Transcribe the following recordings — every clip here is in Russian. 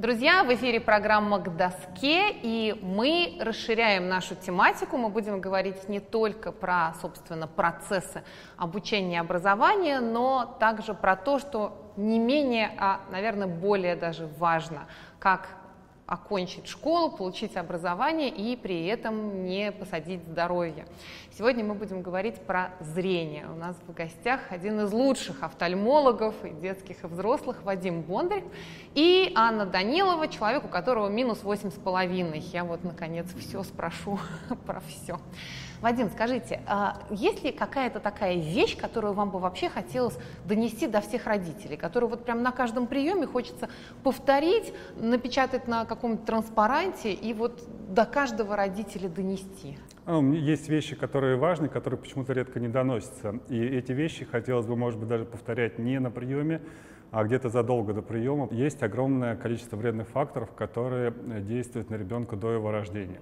Друзья, в эфире программа «К доске», и мы расширяем нашу тематику. Мы будем говорить не только про, собственно, процессы обучения и образования, но также про то, что не менее, а, наверное, более даже важно, как окончить школу, получить образование и при этом не посадить здоровье. Сегодня мы будем говорить про зрение. У нас в гостях один из лучших офтальмологов и детских, и взрослых, Вадим Бондарь, и Анна Данилова, человек, у которого минус восемь с половиной. Я вот, наконец, все спрошу про все. Вадим, скажите, а есть ли какая-то такая вещь, которую вам бы вообще хотелось донести до всех родителей, которую вот прям на каждом приеме хочется повторить, напечатать на каком-то транспаранте и вот до каждого родителя донести? Ну, есть вещи, которые важны, которые почему-то редко не доносятся. И эти вещи хотелось бы, может быть, даже повторять не на приеме, а где-то задолго до приема. Есть огромное количество вредных факторов, которые действуют на ребенка до его рождения.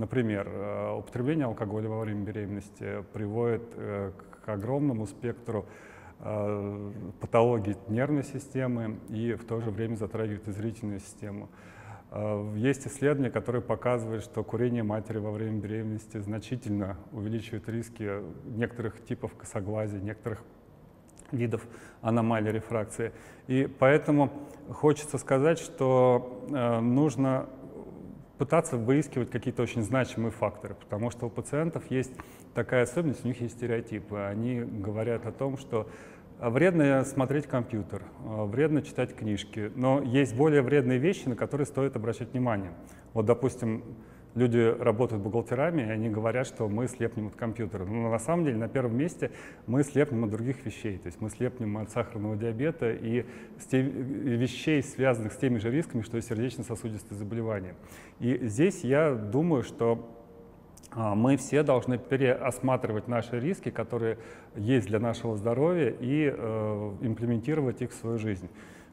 Например, э, употребление алкоголя во время беременности приводит э, к огромному спектру э, патологий нервной системы и в то же время затрагивает и зрительную систему. Есть исследования, которые показывают, что курение матери во время беременности значительно увеличивает риски некоторых типов косоглазия, некоторых видов аномалий рефракции. И поэтому хочется сказать, что нужно пытаться выискивать какие-то очень значимые факторы, потому что у пациентов есть такая особенность, у них есть стереотипы. Они говорят о том, что вредно смотреть компьютер, вредно читать книжки, но есть более вредные вещи, на которые стоит обращать внимание. Вот, допустим, люди работают бухгалтерами, и они говорят, что мы слепнем от компьютера. Но на самом деле на первом месте мы слепнем от других вещей. То есть мы слепнем от сахарного диабета и вещей, связанных с теми же рисками, что и сердечно-сосудистые заболевания. И здесь я думаю, что а, мы все должны переосматривать наши риски, которые есть для нашего здоровья, и э, имплементировать их в свою жизнь.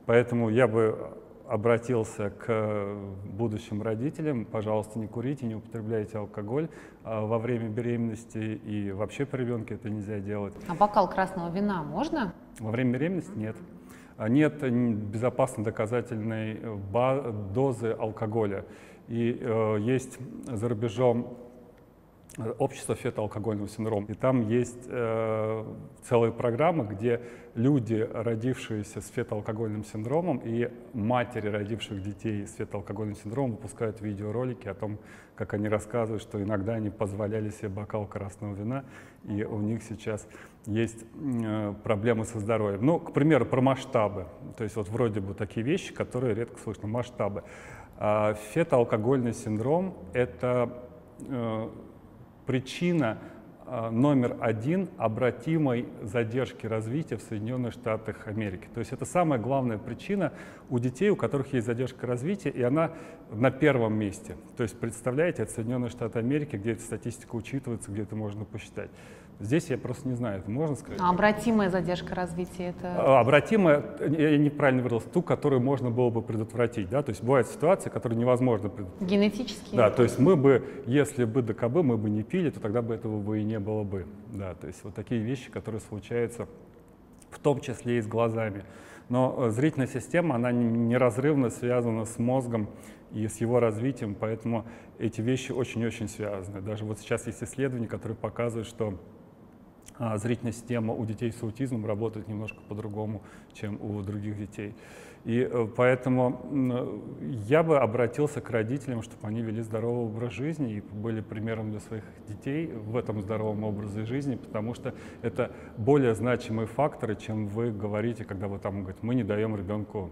Поэтому я бы обратился к будущим родителям, пожалуйста, не курите, не употребляйте алкоголь а, во время беременности и вообще при ребенке это нельзя делать. А бокал красного вина можно? Во время беременности нет. А нет безопасной доказательной дозы алкоголя. И э, есть за рубежом общество фетоалкогольного синдрома. И там есть э, целая программа, где люди, родившиеся с фетоалкогольным синдромом, и матери, родивших детей с фетоалкогольным синдромом, выпускают видеоролики о том, как они рассказывают, что иногда они позволяли себе бокал красного вина, и у них сейчас есть э, проблемы со здоровьем. Ну, к примеру, про масштабы. То есть вот вроде бы такие вещи, которые редко слышно. Масштабы. А фетоалкогольный синдром — это э, причина а, номер один обратимой задержки развития в Соединенных Штатах Америки. То есть это самая главная причина у детей, у которых есть задержка развития, и она на первом месте. То есть представляете, это Соединенные Штаты Америки, где эта статистика учитывается, где это можно посчитать. Здесь я просто не знаю, это можно сказать? А обратимая задержка развития это? А, обратимая, я неправильно выразился, ту, которую можно было бы предотвратить. Да? То есть бывают ситуации, которые невозможно предотвратить. Генетические? Да, то есть мы бы, если бы ДКБ мы бы не пили, то тогда бы этого бы и не было бы. Да, то есть вот такие вещи, которые случаются в том числе и с глазами. Но э, зрительная система, она неразрывно связана с мозгом и с его развитием, поэтому эти вещи очень-очень связаны. Даже вот сейчас есть исследования, которые показывают, что зрительная система у детей с аутизмом работает немножко по-другому, чем у других детей. И э, поэтому я бы обратился к родителям, чтобы они вели здоровый образ жизни и были примером для своих детей в этом здоровом образе жизни, потому что это более значимые факторы, чем вы говорите, когда вы там говорите, мы не даем ребенку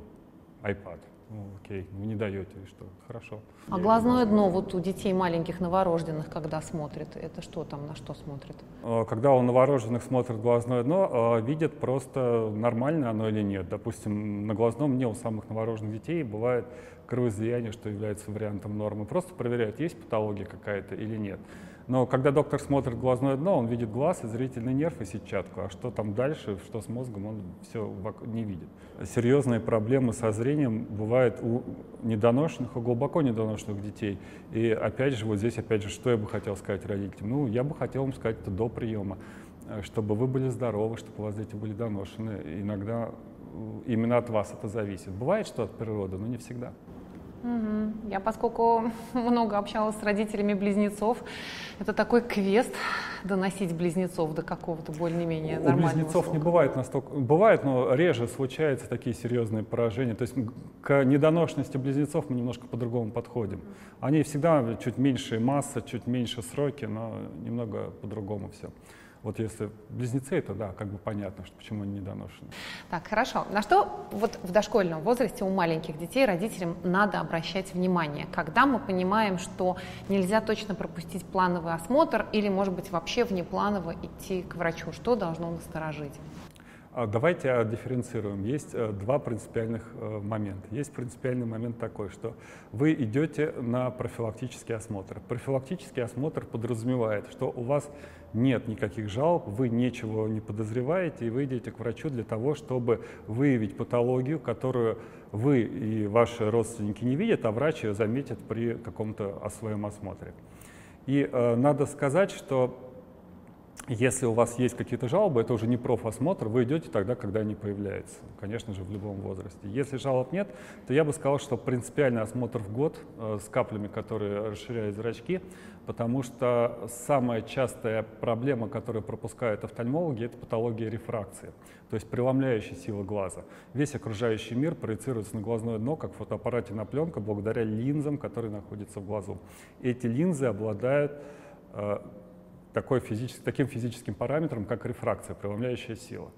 iPad. Ну, окей, вы не даете, что? Хорошо. А глазное дно вот у детей маленьких новорожденных, когда смотрит, это что там, на что смотрит? А, когда у новорожденных смотрит глазное дно, а, видят просто, нормально оно или нет. Допустим, на глазном дне у самых новорожденных детей бывает кровоизлияние, что является вариантом нормы. Просто проверяют, есть патология какая-то или нет. Но когда доктор смотрит глазное дно, он видит глаз и зрительный нерв и сетчатку, а что там дальше, что с мозгом, он все не видит. Серьезные проблемы со зрением бывают у недоношенных, у глубоко недоношенных детей. И опять же, вот здесь, опять же, что я бы хотел сказать родителям? Ну, я бы хотел им сказать это до приема, чтобы вы были здоровы, чтобы у вас дети были доношены. Иногда именно от вас это зависит. Бывает, что от природы, но не всегда. Угу. Я, поскольку много общалась с родителями близнецов, это такой квест доносить близнецов до какого-то более-менее нормального У близнецов срока. не бывает настолько... Бывает, но реже случаются такие серьезные поражения. То есть к недоношенности близнецов мы немножко по-другому подходим. Они всегда чуть меньше масса, чуть меньше сроки, но немного по-другому все. Вот если близнецы, это да, как бы понятно, что почему они недоношены. Так, хорошо. На что вот в дошкольном возрасте у маленьких детей родителям надо обращать внимание? Когда мы понимаем, что нельзя точно пропустить плановый осмотр или, может быть, вообще внепланово идти к врачу? Что должно насторожить? А давайте дифференцируем. Есть э, два принципиальных э, момента. Есть принципиальный момент такой, что вы идете на профилактический осмотр. Профилактический осмотр подразумевает, что у вас нет никаких жалоб, вы ничего не подозреваете, и вы идете к врачу для того, чтобы выявить патологию, которую вы и ваши родственники не видят, а врач ее заметит при каком-то своем осмотре. И э, надо сказать, что если у вас есть какие-то жалобы, это уже не профосмотр, вы идете тогда, когда они появляются, конечно же, в любом возрасте. Если жалоб нет, то я бы сказал, что принципиальный осмотр в год э, с каплями, которые расширяют зрачки, потому что самая частая проблема, которую пропускают офтальмологи, это патология рефракции, то есть преломляющая сила глаза. Весь окружающий мир проецируется на глазное дно, как в фотоаппарате на пленку, благодаря линзам, которые находятся в глазу. Эти линзы обладают э, такой физический, таким физическим параметром, как рефракция, преломляющая сила.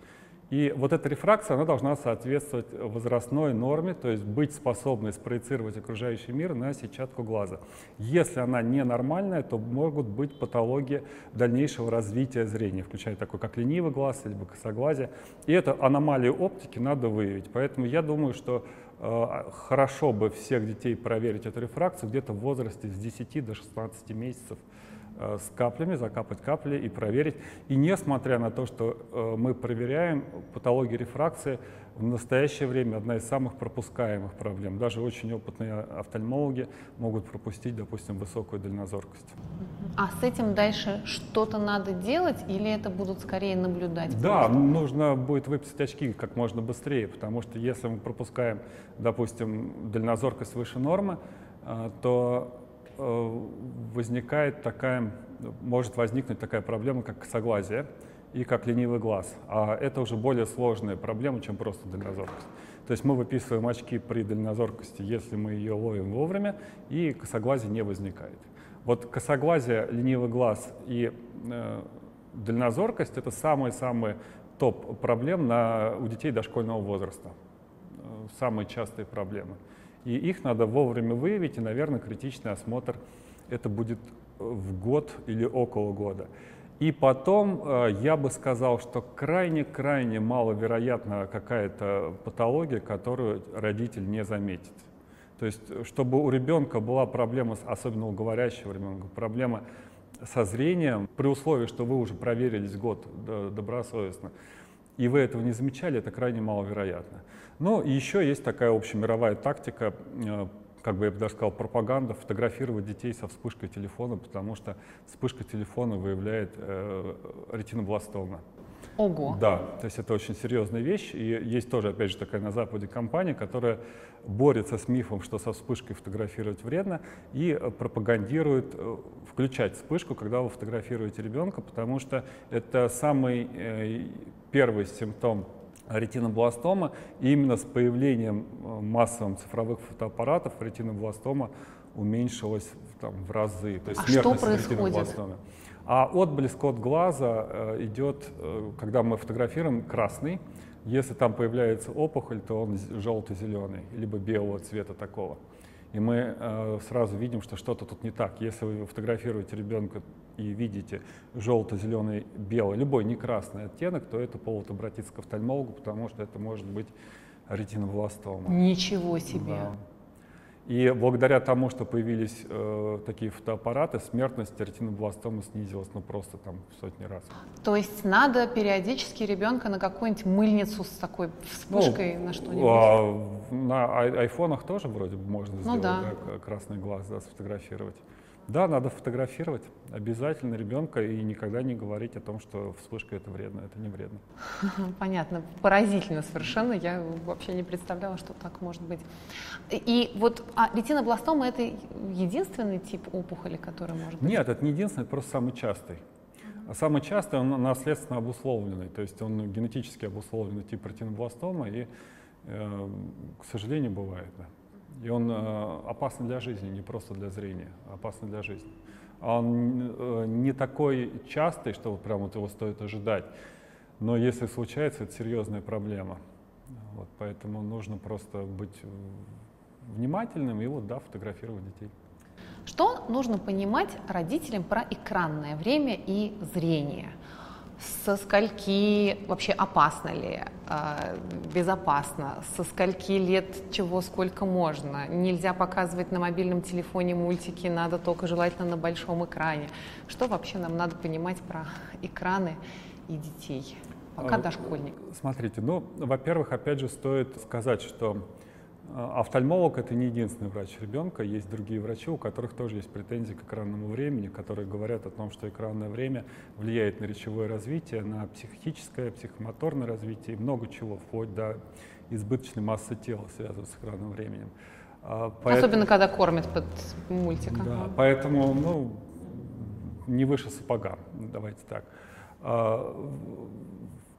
И вот эта рефракция, она должна соответствовать возрастной норме, то есть быть способной спроецировать окружающий мир на сетчатку глаза. Если она ненормальная, то могут быть патологии дальнейшего развития зрения, включая такой, как ленивый глаз, либо косоглазие. И эту аномалию оптики надо выявить. Поэтому я думаю, что э, хорошо бы всех детей проверить эту рефракцию где-то в возрасте с 10 до 16 месяцев, с каплями, закапать капли и проверить. И несмотря на то, что э, мы проверяем, патология рефракции в настоящее время одна из самых пропускаемых проблем. Даже очень опытные офтальмологи могут пропустить, допустим, высокую дальнозоркость. А с этим дальше что-то надо делать или это будут скорее наблюдать? Да, просто? нужно будет выписать очки как можно быстрее, потому что если мы пропускаем, допустим, дальнозоркость выше нормы, э, то Э, возникает такая, может возникнуть такая проблема, как согласие и как ленивый глаз. А это уже более сложная проблема, чем просто дальнозоркость. То есть мы выписываем очки при дальнозоркости, если мы ее ловим вовремя, и косоглазие не возникает. Вот косоглазие, ленивый глаз и э, дальнозоркость — это самые-самые топ проблем на, у детей дошкольного возраста. Э, самые частые проблемы. И их надо вовремя выявить, и, наверное, критичный осмотр это будет э, в год или около года. И потом э, я бы сказал, что крайне-крайне маловероятна какая-то патология, которую родитель не заметит. То есть, чтобы у ребенка была проблема, особенно у говорящего ребенка, проблема со зрением, при условии, что вы уже проверились год добросовестно, и вы этого не замечали, это крайне маловероятно. Но еще есть такая общемировая тактика, э, как бы я бы даже сказал, пропаганда, фотографировать детей со вспышкой телефона, потому что вспышка телефона выявляет э, ретинобластома. Ого. Да, то есть это очень серьезная вещь. И есть тоже, опять же, такая на Западе компания, которая борется с мифом, что со вспышкой фотографировать вредно, и пропагандирует э, включать вспышку, когда вы фотографируете ребенка, потому что это самый э, первый симптом ретинобластома, и именно с появлением массовым цифровых фотоаппаратов ретинобластома уменьшилась там, в разы. То есть а что происходит? А отблеск от глаза э, идет, э, когда мы фотографируем, красный. Если там появляется опухоль, то он желто-зеленый, либо белого цвета такого. И мы э, сразу видим, что что-то тут не так. Если вы фотографируете ребенка и видите желто-зеленый, белый, любой не красный оттенок, то это повод обратиться к офтальмологу, потому что это может быть ретинобластома. Ничего себе! Да. И благодаря тому, что появились э, такие фотоаппараты, смертность ретинобластомы снизилась ну, просто там в сотни раз. То есть надо периодически ребенка на какую-нибудь мыльницу с такой вспышкой ну, на что-нибудь? А, на ай- айфонах тоже вроде бы можно ну, сделать да. Да, красный глаз да, сфотографировать. Да, надо фотографировать обязательно ребенка и никогда не говорить о том, что вспышка это вредно, это не вредно. Понятно, поразительно совершенно, я вообще не представляла, что так может быть. И вот а ретинобластома это единственный тип опухоли, который может быть? Нет, это не единственный, это просто самый частый. А самый частый он наследственно обусловленный, то есть он генетически обусловленный тип ретинобластома и, э, к сожалению, бывает. Да. И он э, опасен для жизни, не просто для зрения, а опасен для жизни. А он э, не такой частый, что вот прям вот его стоит ожидать. Но если случается, это серьезная проблема. Вот, поэтому нужно просто быть внимательным и вот, да, фотографировать детей. Что нужно понимать родителям про экранное время и зрение? Со скольки вообще опасно ли, э, безопасно, со скольки лет чего сколько можно. Нельзя показывать на мобильном телефоне мультики, надо только желательно на большом экране. Что вообще нам надо понимать про экраны и детей, пока а, дошкольник? Смотрите, ну, во-первых, опять же, стоит сказать, что офтальмолог — это не единственный врач ребенка, есть другие врачи, у которых тоже есть претензии к экранному времени, которые говорят о том, что экранное время влияет на речевое развитие, на психическое, психомоторное развитие и много чего, вплоть до избыточной массы тела, связанной с экранным временем. А, поэтому, Особенно, когда кормят под мультиком. Да, поэтому, ну, не выше сапога, давайте так.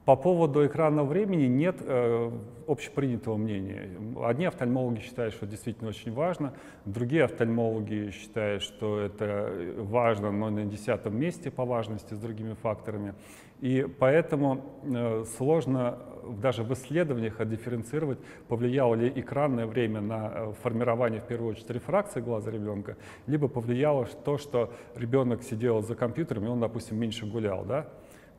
По поводу экранного времени нет э, общепринятого мнения. Одни офтальмологи считают, что действительно очень важно, другие офтальмологи считают, что это важно, но на десятом месте по важности с другими факторами. И поэтому э, сложно даже в исследованиях отдифференцировать, повлияло ли экранное время на э, формирование, в первую очередь, рефракции глаза ребенка, либо повлияло то, что ребенок сидел за компьютером, и он, допустим, меньше гулял. Да?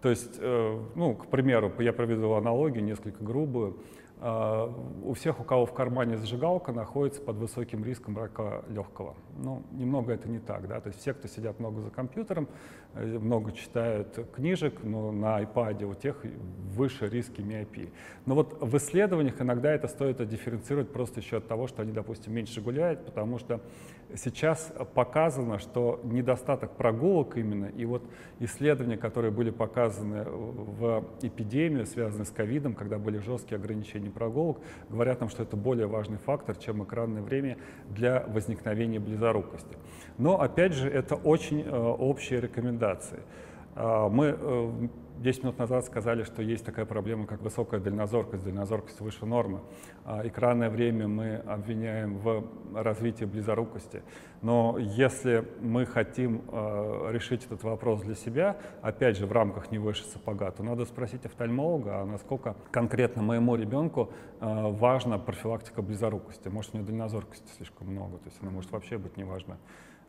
То есть, э, ну, к примеру, я проведу аналогию, несколько грубую. А, у всех, у кого в кармане зажигалка, находится под высоким риском рака легкого. Ну, немного это не так, да, то есть все, кто сидят много за компьютером, э, много читают книжек, но на iPad у тех выше риски миопии. Но вот в исследованиях иногда это стоит дифференцировать просто еще от того, что они, допустим, меньше гуляют, потому что сейчас показано, что недостаток прогулок именно, и вот исследования, которые были показаны в эпидемию, связанные с ковидом, когда были жесткие ограничения прогулок, говорят нам, что это более важный фактор, чем экранное время для возникновения близорукости. Но, опять же, это очень э, общие рекомендации. А, мы э, 10 минут назад сказали, что есть такая проблема, как высокая дальнозоркость, дальнозоркость выше нормы. А экранное время мы обвиняем в развитии близорукости. Но если мы хотим э, решить этот вопрос для себя, опять же, в рамках не выше сапога, то надо спросить офтальмолога, а насколько конкретно моему ребенку э, важна профилактика близорукости. Может, у него дальнозоркости слишком много, то есть она может вообще быть неважна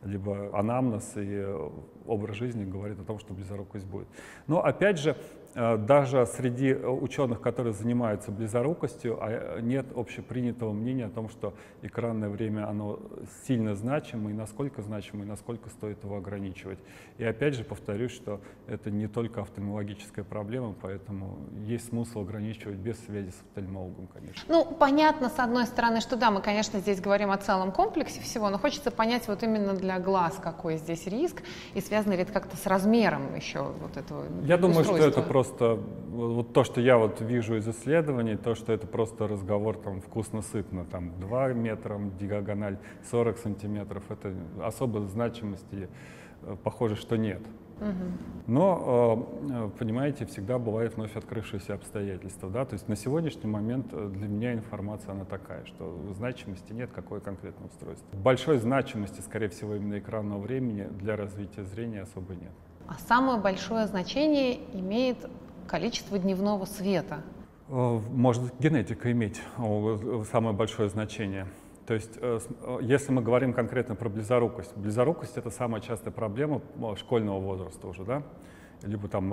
либо анамнез и э, образ жизни говорит о том, что близорукость будет. Но опять же, даже среди э, ученых, которые занимаются близорукостью, а, нет общепринятого мнения о том, что экранное время оно сильно значимо, и насколько значимо, и насколько стоит его ограничивать. И опять же повторюсь, что это не только офтальмологическая проблема, поэтому есть смысл ограничивать без связи с офтальмологом, конечно. Ну, понятно, с одной стороны, что да, мы, конечно, здесь говорим о целом комплексе всего, но хочется понять вот именно для глаз, какой здесь риск, и связано ли это как-то с размером еще вот этого Я думаю, что это просто просто вот то, что я вот вижу из исследований, то, что это просто разговор там вкусно-сытно, там 2 метра диагональ, 40 сантиметров, это особой значимости э, похоже, что нет. Но, э, понимаете, всегда бывают вновь открывшиеся обстоятельства. Да? То есть на сегодняшний момент э, для меня информация она такая, что значимости нет, какое конкретное устройство. Большой значимости, скорее всего, именно экранного времени для развития зрения особо нет. А самое большое значение имеет количество дневного света. Э, может генетика иметь самое большое значение. То есть, э, э, если мы говорим конкретно про близорукость, близорукость это самая частая проблема школьного возраста уже, да? Либо там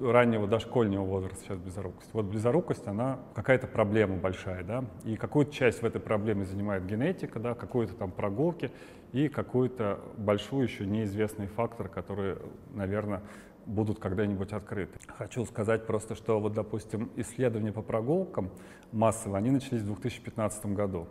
раннего дошкольного возраста сейчас близорукость. Вот близорукость, она какая-то проблема большая, да, и какую-то часть в этой проблеме занимает генетика, да, какую-то там прогулки и какой-то большой еще неизвестный фактор, который, наверное, будут когда-нибудь открыты. Хочу сказать просто, что вот, допустим, исследования по прогулкам массовые, они начались в 2015 году.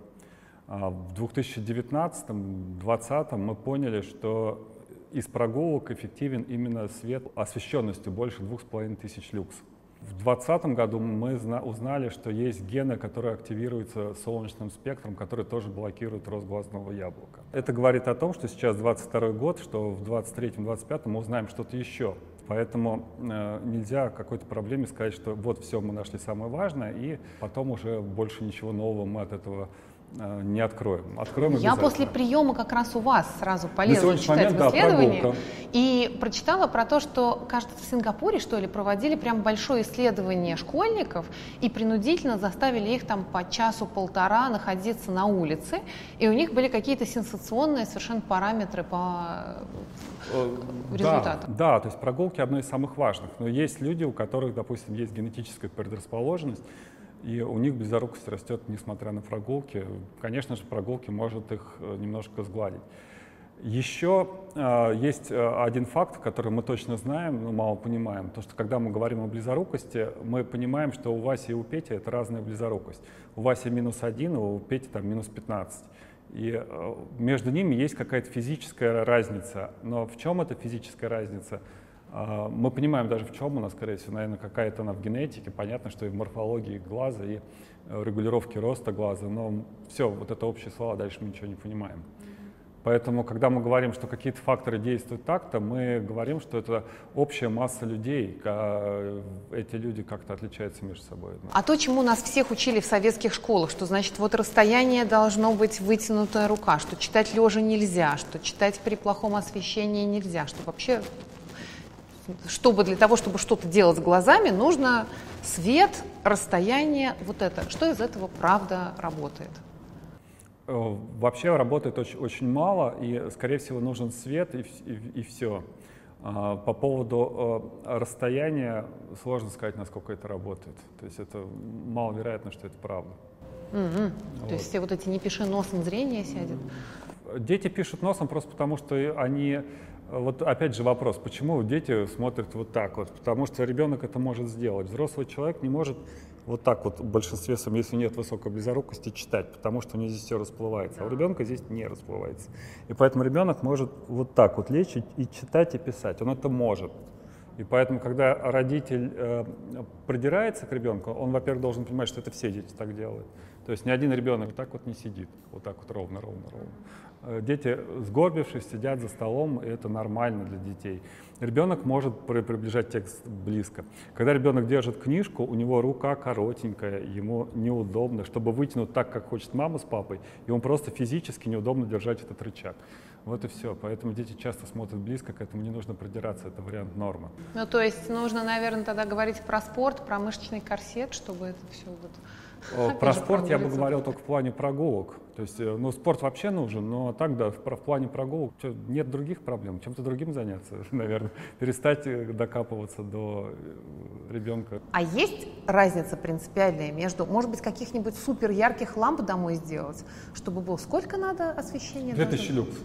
А в 2019-2020 мы поняли, что из прогулок эффективен именно свет освещенностью больше двух с половиной тысяч люкс. В 2020 году мы узнали, что есть гены, которые активируются солнечным спектром, которые тоже блокируют рост глазного яблока. Это говорит о том, что сейчас 22 год, что в 23-25 мы узнаем что-то еще. Поэтому э, нельзя какой-то проблеме сказать, что вот все, мы нашли самое важное, и потом уже больше ничего нового мы от этого не откроем. Откроем Я после приема как раз у вас сразу полезла читать момент, в исследовании да, и прочитала про то, что, кажется, в Сингапуре, что ли, проводили прям большое исследование школьников и принудительно заставили их там по часу-полтора находиться на улице, и у них были какие-то сенсационные совершенно параметры по э, результатам. Да, да, то есть прогулки одно из самых важных, но есть люди, у которых, допустим, есть генетическая предрасположенность, и у них близорукость растет, несмотря на прогулки. Конечно же, прогулки может их э, немножко сгладить. Еще э, есть э, один факт, который мы точно знаем, но мало понимаем. То, что когда мы говорим о близорукости, мы понимаем, что у Васи и у Пети это разная близорукость. У Васи минус один, а у Пети там минус 15. И э, между ними есть какая-то физическая разница. Но в чем эта физическая разница? А, мы понимаем даже в чем у нас, скорее всего, наверное, какая-то она в генетике. Понятно, что и в морфологии глаза, и э, регулировке роста глаза. Но все, вот это общие слова, дальше мы ничего не понимаем. Поэтому, когда мы говорим, что какие-то факторы действуют так-то, мы говорим, что это общая масса людей, эти люди как-то отличаются между собой. А то, чему нас всех учили в советских школах, что значит вот расстояние должно быть вытянутая рука, что читать лежа нельзя, что читать при плохом освещении нельзя, что вообще чтобы для того, чтобы что-то делать с глазами, нужно свет, расстояние, вот это. Что из этого правда работает? Э, вообще работает очень, очень мало, и, скорее всего, нужен свет, и, и, и все. А, по поводу э, расстояния сложно сказать, насколько это работает. То есть это маловероятно, что это правда. Угу. Вот. То есть все вот эти «не пиши носом» зрение сядет? Дети пишут носом просто потому, что они вот опять же вопрос, почему дети смотрят вот так вот? Потому что ребенок это может сделать. Взрослый человек не может вот так вот в большинстве своем, если нет высокой близорукости, читать, потому что у него здесь все расплывается, а у ребенка здесь не расплывается. И поэтому ребенок может вот так вот лечь и, и читать, и писать. Он это может. И поэтому, когда родитель э, придирается к ребенку, он, во-первых, должен понимать, что это все дети так делают. То есть ни один ребенок вот так вот не сидит, вот так вот ровно, ровно, ровно. Э, дети, сгорбившись, сидят за столом, и это нормально для детей. Ребенок может приближать текст близко. Когда ребенок держит книжку, у него рука коротенькая, ему неудобно. Чтобы вытянуть так, как хочет мама с папой, ему просто физически неудобно держать этот рычаг. Вот и все. Поэтому дети часто смотрят близко, к этому не нужно придираться, это вариант нормы. Ну, то есть нужно, наверное, тогда говорить про спорт, про мышечный корсет, чтобы это все вот про спорт я бы говорил только в плане прогулок. То есть, э, ну, спорт вообще нужен, но так, да, в, в плане прогулок что, нет других проблем. Чем-то другим заняться, наверное. Перестать э, докапываться до э, ребенка. А есть разница принципиальная между, может быть, каких-нибудь супер ярких ламп домой сделать, чтобы было сколько надо освещения? 2000 люкс.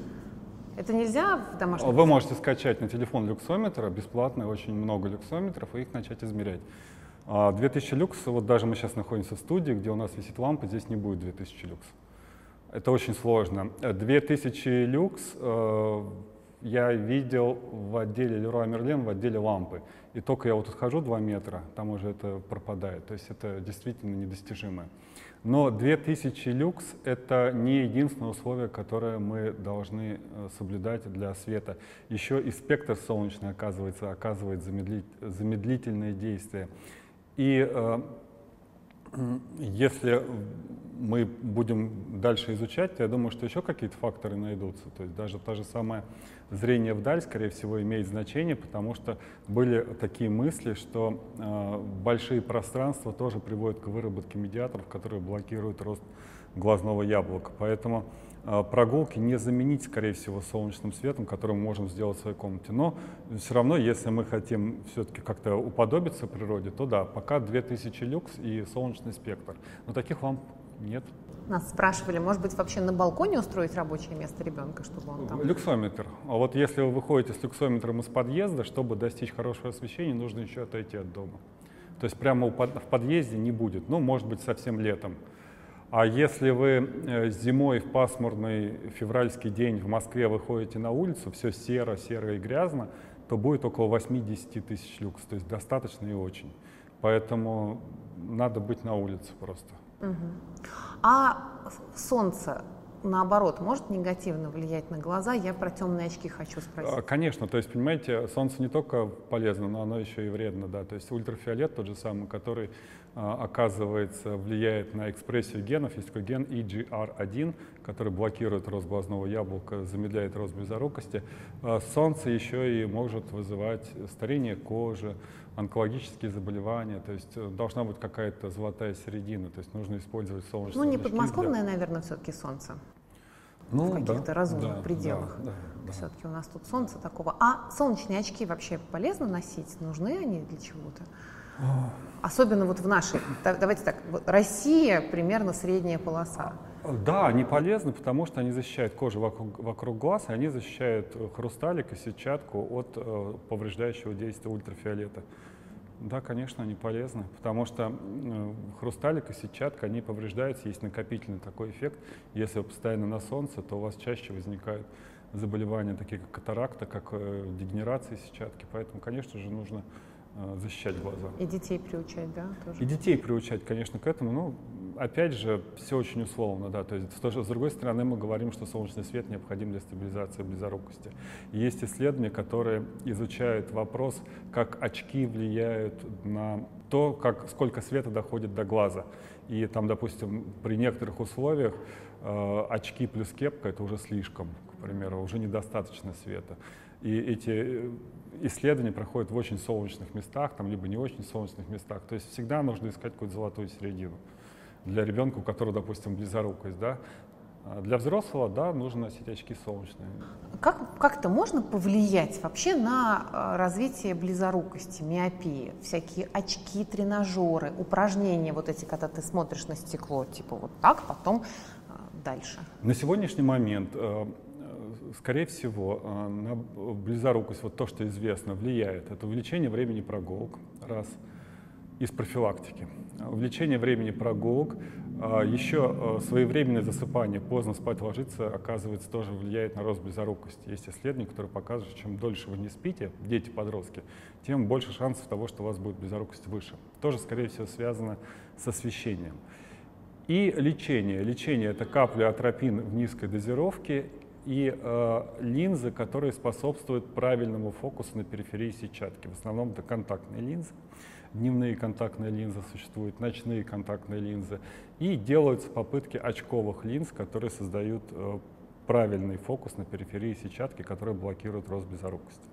Это нельзя в домашнем? Вы можете скачать на телефон люксометр, бесплатно, очень много люксометров, и их начать измерять. 2000 а люкс, вот даже мы сейчас находимся в студии, где у нас висит лампа, здесь не будет 2000 люкс. Это очень сложно. 2000 люкс э, я видел в отделе Леруа Мерлен, в отделе лампы. И только я вот тут хожу 2 метра, там уже это пропадает. То есть это действительно недостижимое. Но 2000 люкс — это не единственное условие, которое мы должны э, соблюдать для света. Еще и спектр солнечный, оказывается, оказывает замедлительные действия. И э, если мы будем дальше изучать, то я думаю, что еще какие-то факторы найдутся. То есть даже то же самое зрение вдаль, скорее всего, имеет значение, потому что были такие мысли, что э, большие пространства тоже приводят к выработке медиаторов, которые блокируют рост глазного яблока. Поэтому прогулки не заменить, скорее всего, солнечным светом, который мы можем сделать в своей комнате. Но все равно, если мы хотим все-таки как-то уподобиться природе, то да, пока 2000 люкс и солнечный спектр. Но таких ламп нет. Нас спрашивали, может быть, вообще на балконе устроить рабочее место ребенка, чтобы он там... Люксометр. А вот если вы выходите с люксометром из подъезда, чтобы достичь хорошего освещения, нужно еще отойти от дома. То есть прямо в подъезде не будет. Ну, может быть, совсем летом. А если вы э, зимой в пасмурный февральский день в Москве выходите на улицу, все серо, серо и грязно, то будет около 80 тысяч люкс, то есть достаточно и очень. Поэтому надо быть на улице просто. Угу. А солнце наоборот, может негативно влиять на глаза? Я про темные очки хочу спросить. А, конечно, то есть, понимаете, солнце не только полезно, но оно еще и вредно, да. То есть ультрафиолет тот же самый, который оказывается, влияет на экспрессию генов. Есть такой ген EGR1, который блокирует рост глазного яблока, замедляет рост близорукости. А, солнце еще и может вызывать старение кожи, онкологические заболевания, то есть э, должна быть какая-то золотая середина, то есть нужно использовать солнечные Ну, не подмосковное, для... наверное, все-таки солнце. Ну, в каких-то да, разумных да, пределах. Да, да, Все-таки у нас тут солнце такого. А солнечные очки вообще полезно носить? Нужны они для чего-то? Особенно вот в нашей, давайте так, Россия примерно средняя полоса. Да, они полезны, потому что они защищают кожу вокруг, вокруг глаз, и они защищают э, хрусталик и сетчатку от э, повреждающего действия ультрафиолета. Да, конечно, они полезны, потому что э, хрусталик и сетчатка, они повреждаются, есть накопительный такой эффект. Если вы постоянно на солнце, то у вас чаще возникают заболевания, такие как катаракта, как э, дегенерация сетчатки. Поэтому, конечно же, нужно защищать глаза. И детей приучать, да? Тоже? И детей приучать, конечно, к этому. Ну, опять же, все очень условно, да, то есть с другой стороны мы говорим, что солнечный свет необходим для стабилизации близорукости. Есть исследования, которые изучают вопрос, как очки влияют на то, как, сколько света доходит до глаза. И там, допустим, при некоторых условиях э, очки плюс кепка это уже слишком, к примеру, уже недостаточно света. И эти э, исследования проходят в очень солнечных местах, там, либо не очень солнечных местах. То есть всегда нужно искать какую-то золотую середину для ребенка, у которого, допустим, близорукость, да, а для взрослого, да, нужно носить очки солнечные. Как, как-то можно повлиять вообще на а, развитие близорукости, миопии? Всякие очки, тренажеры, упражнения вот эти, когда ты смотришь на стекло, типа вот так, потом а, дальше. На сегодняшний момент, э, скорее всего, э, на близорукость, вот то, что известно, влияет. Это увеличение времени прогулок, раз – из профилактики. Увеличение времени прогулок, а, еще а, своевременное засыпание, поздно спать ложиться, оказывается, тоже влияет на рост близорукости. Есть исследования, которые показывают, что чем дольше вы не спите, дети, подростки, тем больше шансов того, что у вас будет близорукость выше. Тоже, скорее всего, связано с освещением. И лечение. Лечение – это капля атропин в низкой дозировке и э, линзы, которые способствуют правильному фокусу на периферии сетчатки. В основном это контактные линзы дневные контактные линзы существуют, ночные контактные линзы. И делаются попытки очковых линз, которые создают э, правильный фокус на периферии сетчатки, который блокирует рост близорукости.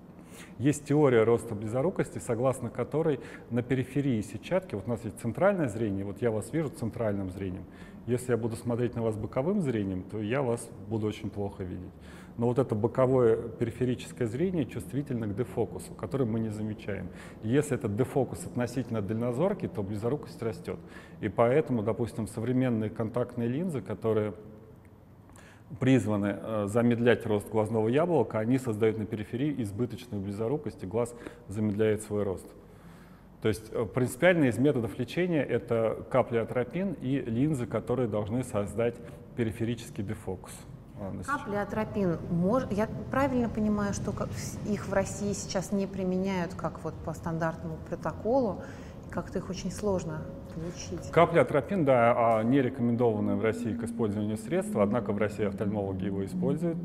Есть теория роста близорукости, согласно которой на периферии сетчатки, вот у нас есть центральное зрение, вот я вас вижу центральным зрением. Если я буду смотреть на вас боковым зрением, то я вас буду очень плохо видеть но вот это боковое периферическое зрение чувствительно к дефокусу, который мы не замечаем. если этот дефокус относительно дальнозоркий, то близорукость растет. И поэтому, допустим, современные контактные линзы, которые призваны э, замедлять рост глазного яблока, они создают на периферии избыточную близорукость, и глаз замедляет свой рост. То есть э, принципиально из методов лечения это капли атропин и линзы, которые должны создать периферический дефокус. Капли атропин, я правильно понимаю, что их в России сейчас не применяют как вот по стандартному протоколу, как-то их очень сложно получить. Капли атропин, да, а не рекомендованное в России к использованию средства, однако в России офтальмологи его используют.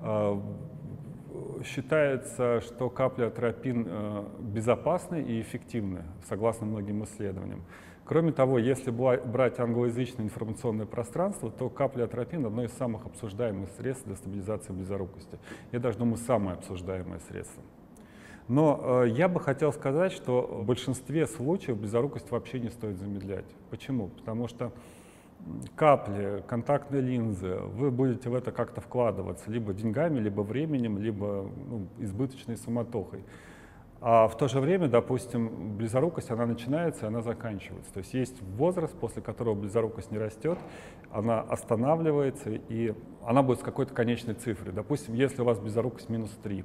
А, считается, что капли атропин э, безопасны и эффективны, согласно многим исследованиям. Кроме того, если брать англоязычное информационное пространство, то капля атропин – одно из самых обсуждаемых средств для стабилизации близорукости. Я даже думаю, самое обсуждаемое средство. Но э, я бы хотел сказать, что в большинстве случаев близорукость вообще не стоит замедлять. Почему? Потому что капли, контактные линзы, вы будете в это как-то вкладываться либо деньгами, либо временем, либо ну, избыточной суматохой. А в то же время, допустим, близорукость, она начинается, она заканчивается. То есть есть возраст, после которого близорукость не растет, она останавливается, и она будет с какой-то конечной цифрой. Допустим, если у вас близорукость минус 3, а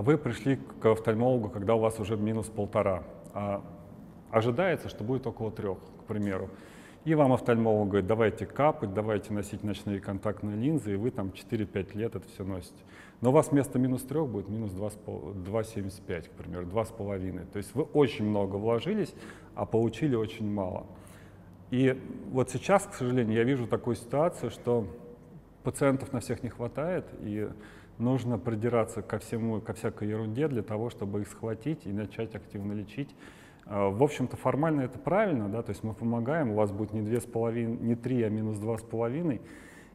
вы пришли к офтальмологу, когда у вас уже минус полтора, а ожидается, что будет около трех, к примеру. И вам офтальмолог говорит, давайте капать, давайте носить ночные контактные линзы, и вы там 4-5 лет это все носите. Но у вас вместо минус 3 будет минус 2,75, к примеру, 2,5. То есть вы очень много вложились, а получили очень мало. И вот сейчас, к сожалению, я вижу такую ситуацию, что пациентов на всех не хватает, и нужно придираться ко всему, ко всякой ерунде для того, чтобы их схватить и начать активно лечить. А, в общем-то, формально это правильно, да, то есть мы помогаем, у вас будет не, две с половиной, не 3, а минус два с половиной,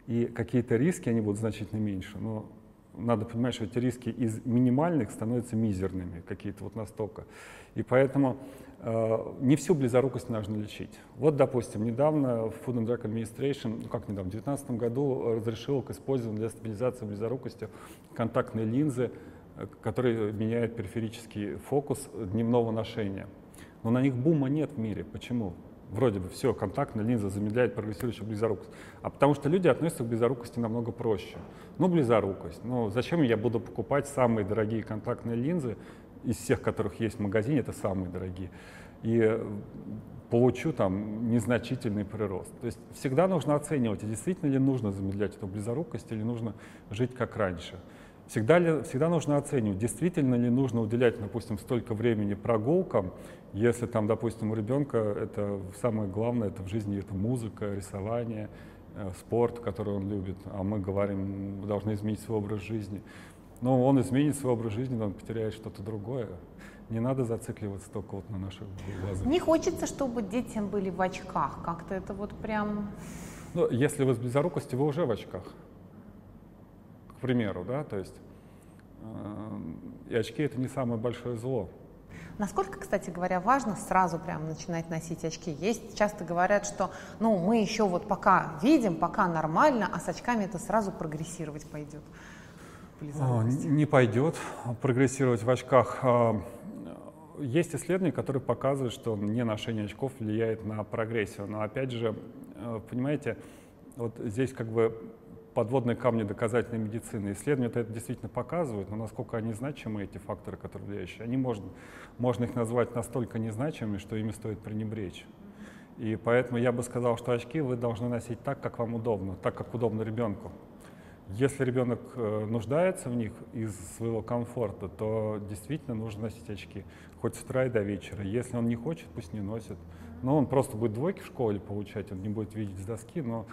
и какие-то риски, они будут значительно меньше. Но надо понимать, что эти риски из минимальных становятся мизерными, какие-то вот настолько. И поэтому не всю близорукость нужно лечить. Вот, допустим, недавно Food and Drug Administration, ну как недавно, в 2019 году разрешил к использованию для стабилизации близорукости контактные линзы, э, которые меняют периферический фокус дневного ношения. Но на них бума нет в мире. Почему? Вроде бы все, контактная линза замедляет прогрессирующую близорукость. А потому что люди относятся к близорукости намного проще. Ну, близорукость. Ну, зачем я буду покупать самые дорогие контактные линзы, из всех, которых есть в магазине, это самые дорогие. И получу там незначительный прирост. То есть всегда нужно оценивать, действительно ли нужно замедлять эту близорукость или нужно жить как раньше. Всегда, ли, всегда нужно оценивать, действительно ли нужно уделять, допустим, столько времени прогулкам, если там, допустим, у ребенка это самое главное, это в жизни это музыка, рисование, э, спорт, который он любит, а мы говорим, вы должны изменить свой образ жизни. Но он изменит свой образ жизни, он потеряет что-то другое. Не надо зацикливаться только вот на наших глазах. Не хочется, чтобы дети были в очках. Как-то это вот прям... Ну, если вы с близорукостью, вы уже в очках к примеру, да, то есть э, и очки это не самое большое зло. Насколько, кстати говоря, важно сразу прям начинать носить очки? Есть часто говорят, что ну мы еще вот пока видим, пока нормально, а с очками это сразу прогрессировать пойдет. Не пойдет прогрессировать в очках. А, есть исследования, которые показывают, что не ношение очков влияет на прогрессию. Но опять же, э, понимаете, вот здесь как бы подводные камни доказательной медицины. Исследования это действительно показывают, но насколько они значимы, эти факторы, которые влияющие, они можно, можно их назвать настолько незначимыми, что ими стоит пренебречь. И поэтому я бы сказал, что очки вы должны носить так, как вам удобно, так, как удобно ребенку. Если ребенок э, нуждается в них из своего комфорта, то действительно нужно носить очки, хоть с утра и до вечера. Если он не хочет, пусть не носит. Но он просто будет двойки в школе получать, он не будет видеть с доски, но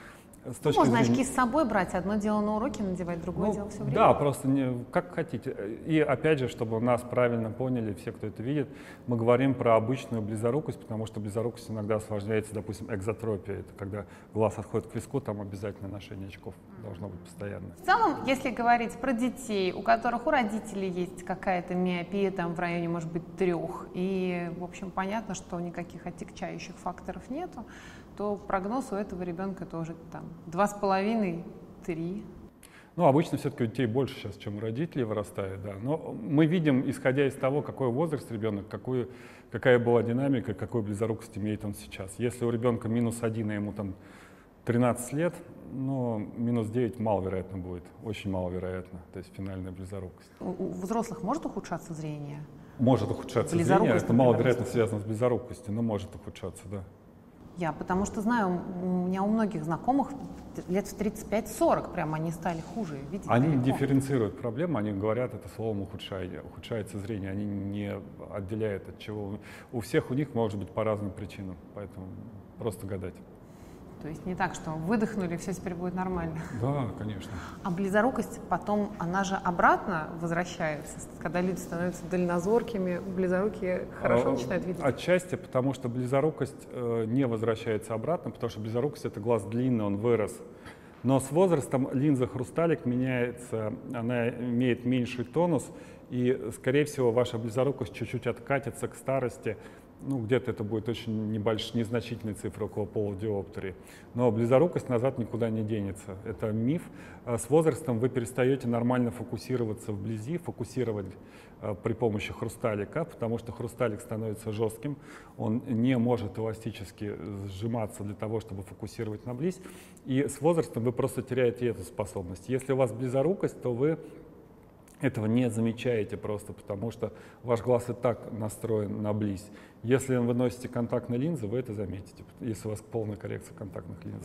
с точки Можно зрения... очки с собой брать, одно дело на уроки надевать, другое ну, дело все время. Да, просто не, как хотите. И опять же, чтобы нас правильно поняли, все, кто это видит, мы говорим про обычную близорукость, потому что близорукость иногда осложняется, допустим, экзотропия. Это когда глаз отходит к виску, там обязательно ношение очков должно быть постоянно. В целом, если говорить про детей, у которых у родителей есть какая-то миопия там в районе, может быть, трех, и, в общем, понятно, что никаких отягчающих факторов нету, то прогноз у этого ребенка тоже там два с половиной, три. Ну, обычно все-таки у детей больше сейчас, чем у родителей вырастает, да. Но мы видим, исходя из того, какой возраст ребенок, какую, какая была динамика, какой близорукость имеет он сейчас. Если у ребенка минус один, а ему там 13 лет, ну, минус 9 маловероятно будет, очень маловероятно, то есть финальная близорукость. У, у взрослых может ухудшаться зрение? Может ухудшаться зрение, это маловероятно связано с близорукостью, но может ухудшаться, да. Я потому что знаю, у меня у многих знакомых лет в 35-40 прям они стали хуже видеть. Они далеко. дифференцируют проблему, они говорят это словом ухудшение, ухудшается зрение, они не отделяют от чего. У всех у них может быть по разным причинам, поэтому просто гадать. То есть не так, что выдохнули, все теперь будет нормально. Да, конечно. А близорукость потом, она же обратно возвращается, когда люди становятся дальнозоркими, близорукие хорошо а, начинают видеть? Отчасти, потому что близорукость э, не возвращается обратно, потому что близорукость — это глаз длинный, он вырос. Но с возрастом линза хрусталик меняется, она имеет меньший тонус, и, скорее всего, ваша близорукость чуть-чуть откатится к старости, ну, где-то это будет очень небольшой, незначительная цифра, около полудиоптрии. Но близорукость назад никуда не денется. Это миф. А с возрастом вы перестаете нормально фокусироваться вблизи, фокусировать а, при помощи хрусталика, потому что хрусталик становится жестким, он не может эластически сжиматься для того, чтобы фокусировать на близь. И с возрастом вы просто теряете эту способность. Если у вас близорукость, то вы этого не замечаете просто, потому что ваш глаз и так настроен на близь. Если вы носите контактные линзы, вы это заметите, если у вас полная коррекция контактных линз.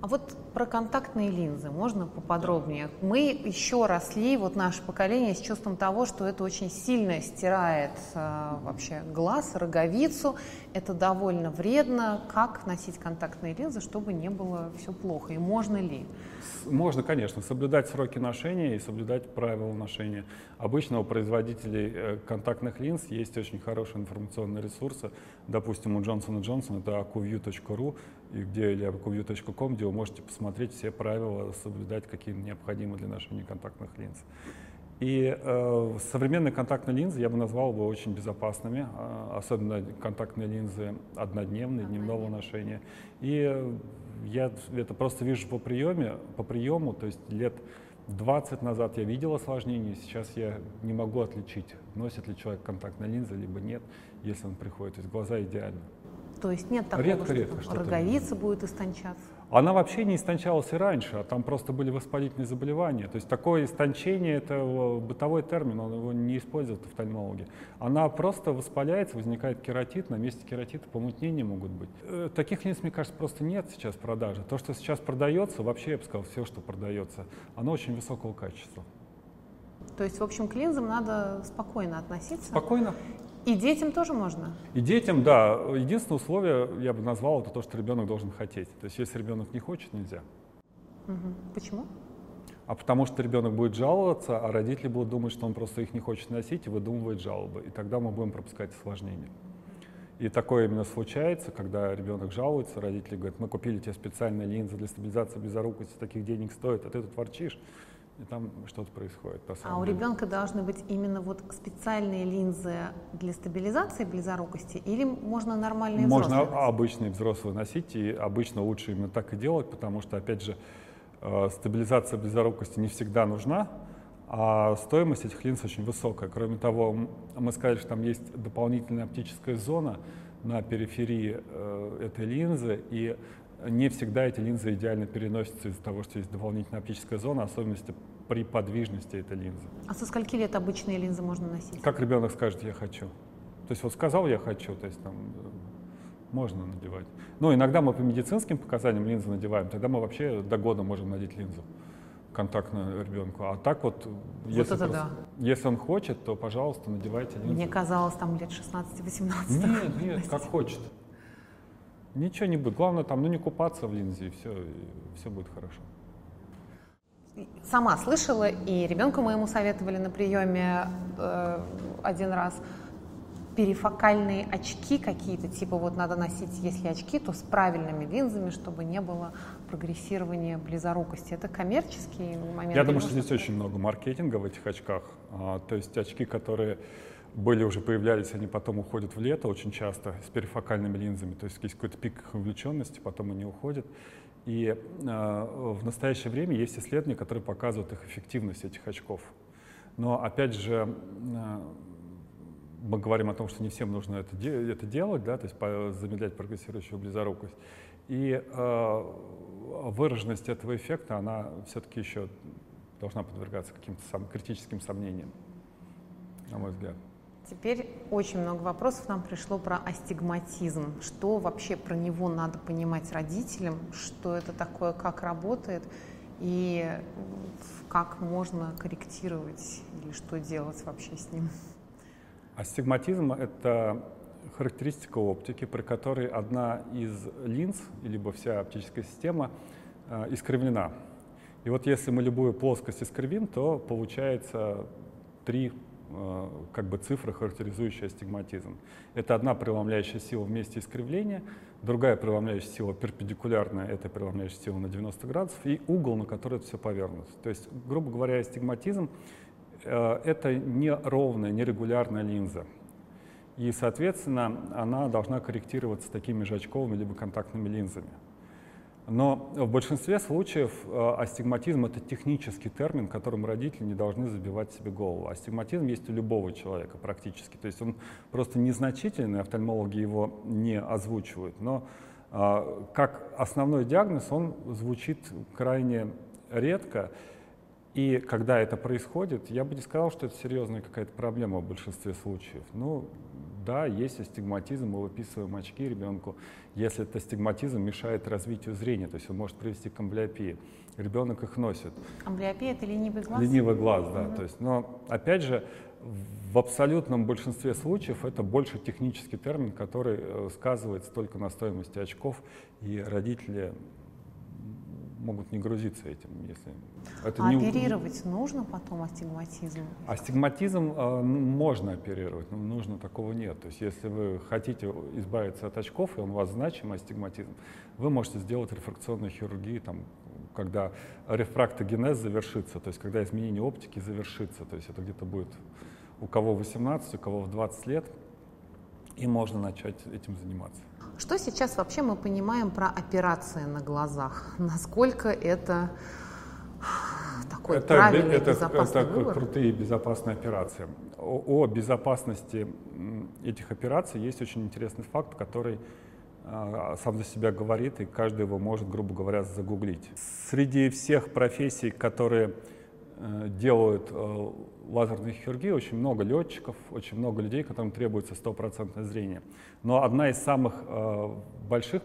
А вот про контактные линзы можно поподробнее? Мы еще росли, вот наше поколение, с чувством того, что это очень сильно стирает э, вообще глаз, роговицу. Это довольно вредно. Как носить контактные линзы, чтобы не было все плохо? И можно ли? Можно, конечно, соблюдать сроки ношения и соблюдать правила ношения. Обычно у производителей э, контактных линз есть очень хорошие информационные ресурсы. Допустим, у Johnson Johnson это acuview.ru где, или acuview.com, где вы можете посмотреть все правила, соблюдать, какие необходимы для ношения контактных линз. И э, современные контактные линзы я бы назвал бы очень безопасными, э, особенно контактные линзы однодневные, дневного ношения. И я это просто вижу по приеме, по приему, то есть лет 20 назад я видел осложнения, сейчас я не могу отличить, носит ли человек контактные линзы, либо нет, если он приходит. То есть глаза идеальны. То есть нет такого, редко, что редко, что роговица будет истончаться? Она вообще не истончалась и раньше, а там просто были воспалительные заболевания. То есть такое истончение — это бытовой термин, он его не используют офтальмологи. Она просто воспаляется, возникает кератит, на месте кератита помутнения могут быть. Э, таких линз, мне кажется, просто нет сейчас в продаже. То, что сейчас продается, вообще, я бы сказал, все, что продается, оно очень высокого качества. То есть, в общем, к линзам надо спокойно относиться. Спокойно. И детям тоже можно? И детям, да. Единственное условие, я бы назвал, это то, что ребенок должен хотеть. То есть если ребенок не хочет, нельзя. Угу. Почему? А потому что ребенок будет жаловаться, а родители будут думать, что он просто их не хочет носить и выдумывает жалобы. И тогда мы будем пропускать осложнения. И такое именно случается, когда ребенок жалуется, родители говорят, мы купили тебе специальные линзы для стабилизации близорукости, таких денег стоит, а ты тут ворчишь и там что-то происходит. А у ребенка должны быть именно вот специальные линзы для стабилизации близорукости или можно нормальные Можно взрослые обычные взрослые носить, и обычно лучше именно так и делать, потому что, опять же, э, стабилизация близорукости не всегда нужна, а стоимость этих линз очень высокая. Кроме того, мы сказали, что там есть дополнительная оптическая зона на периферии э, этой линзы, и не всегда эти линзы идеально переносятся из-за того, что есть дополнительная оптическая зона, особенности при подвижности этой линзы. А со скольки лет обычные линзы можно носить? Как ребенок скажет, я хочу. То есть вот сказал, я хочу, то есть там можно надевать. Но иногда мы по медицинским показаниям линзы надеваем, тогда мы вообще до года можем надеть линзу контактную ребенку. А так вот, вот если, просто, да. если он хочет, то, пожалуйста, надевайте линзу. Мне казалось, там лет 16-18. Нет, нет, как хочет. Ничего не будет. Главное там, ну не купаться в линзе, и все, и все будет хорошо. Сама слышала, и ребенку моему советовали на приеме э, один раз перифокальные очки какие-то, типа вот надо носить, если очки, то с правильными линзами, чтобы не было прогрессирования близорукости. Это коммерческий момент? Я думаю, что здесь очень много маркетинга в этих очках. А, то есть очки, которые были уже появлялись, они потом уходят в лето очень часто с перифокальными линзами, то есть есть какой-то пик их увлеченности, потом они уходят. И э, в настоящее время есть исследования, которые показывают их эффективность этих очков. Но опять же, э, мы говорим о том, что не всем нужно это, де это делать, да, то есть замедлять прогрессирующую близорукость. И э, выраженность этого эффекта, она все-таки еще должна подвергаться каким-то сам, критическим сомнениям, на мой взгляд. Теперь очень много вопросов нам пришло про астигматизм. Что вообще про него надо понимать родителям? Что это такое, как работает? И как можно корректировать или что делать вообще с ним? Астигматизм — это характеристика оптики, при которой одна из линз, либо вся оптическая система э, искривлена. И вот если мы любую плоскость искривим, то получается три как бы цифры, характеризующие астигматизм. Это одна преломляющая сила вместе искривления, другая преломляющая сила перпендикулярная, это преломляющая сила на 90 градусов, и угол, на который это все повернуто. То есть, грубо говоря, астигматизм э, — это неровная, нерегулярная линза. И, соответственно, она должна корректироваться такими же очковыми либо контактными линзами. Но в большинстве случаев э, астигматизм — это технический термин, которым родители не должны забивать себе голову. Астигматизм есть у любого человека практически. То есть он просто незначительный, офтальмологи его не озвучивают. Но э, как основной диагноз он звучит крайне редко. И когда это происходит, я бы не сказал, что это серьезная какая-то проблема в большинстве случаев. Ну, да, есть астигматизм, мы выписываем очки ребенку, если этот астигматизм мешает развитию зрения, то есть он может привести к амблиопии. Ребенок их носит. Амблиопия — это ленивый глаз? Ленивый глаз, да. Угу. То есть, но, опять же, в абсолютном большинстве случаев это больше технический термин, который э, сказывается только на стоимости очков, и родители могут не грузиться этим, если это а не... оперировать нужно потом астигматизм? Астигматизм э, можно оперировать, но нужно такого нет. То есть если вы хотите избавиться от очков, и он у вас значимый астигматизм, вы можете сделать рефракционную хирургию, там, когда рефрактогенез завершится, то есть когда изменение оптики завершится, то есть это где-то будет у кого 18, у кого в 20 лет, и можно начать этим заниматься. Что сейчас вообще мы понимаем про операции на глазах? Насколько это такой это, правильный, это, безопасный это выбор? крутые безопасные операции. О, о безопасности этих операций есть очень интересный факт, который э, сам за себя говорит, и каждый его может, грубо говоря, загуглить. Среди всех профессий, которые делают э, лазерной хирургии очень много летчиков, очень много людей, которым требуется стопроцентное зрение. Но одна из самых э, больших,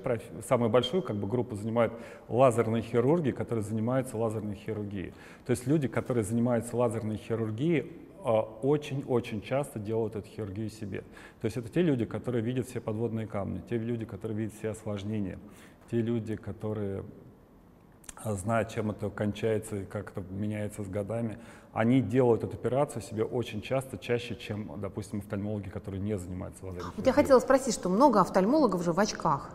самую большую как бы, группу занимает лазерные хирурги, которые занимаются лазерной хирургией. То есть люди, которые занимаются лазерной хирургией, э, очень-очень часто делают эту хирургию себе. То есть это те люди, которые видят все подводные камни, те люди, которые видят все осложнения, те люди, которые знают, чем это кончается и как это меняется с годами они делают эту операцию себе очень часто, чаще, чем, допустим, офтальмологи, которые не занимаются лазерной Вот я хотела спросить, что много офтальмологов же в очках.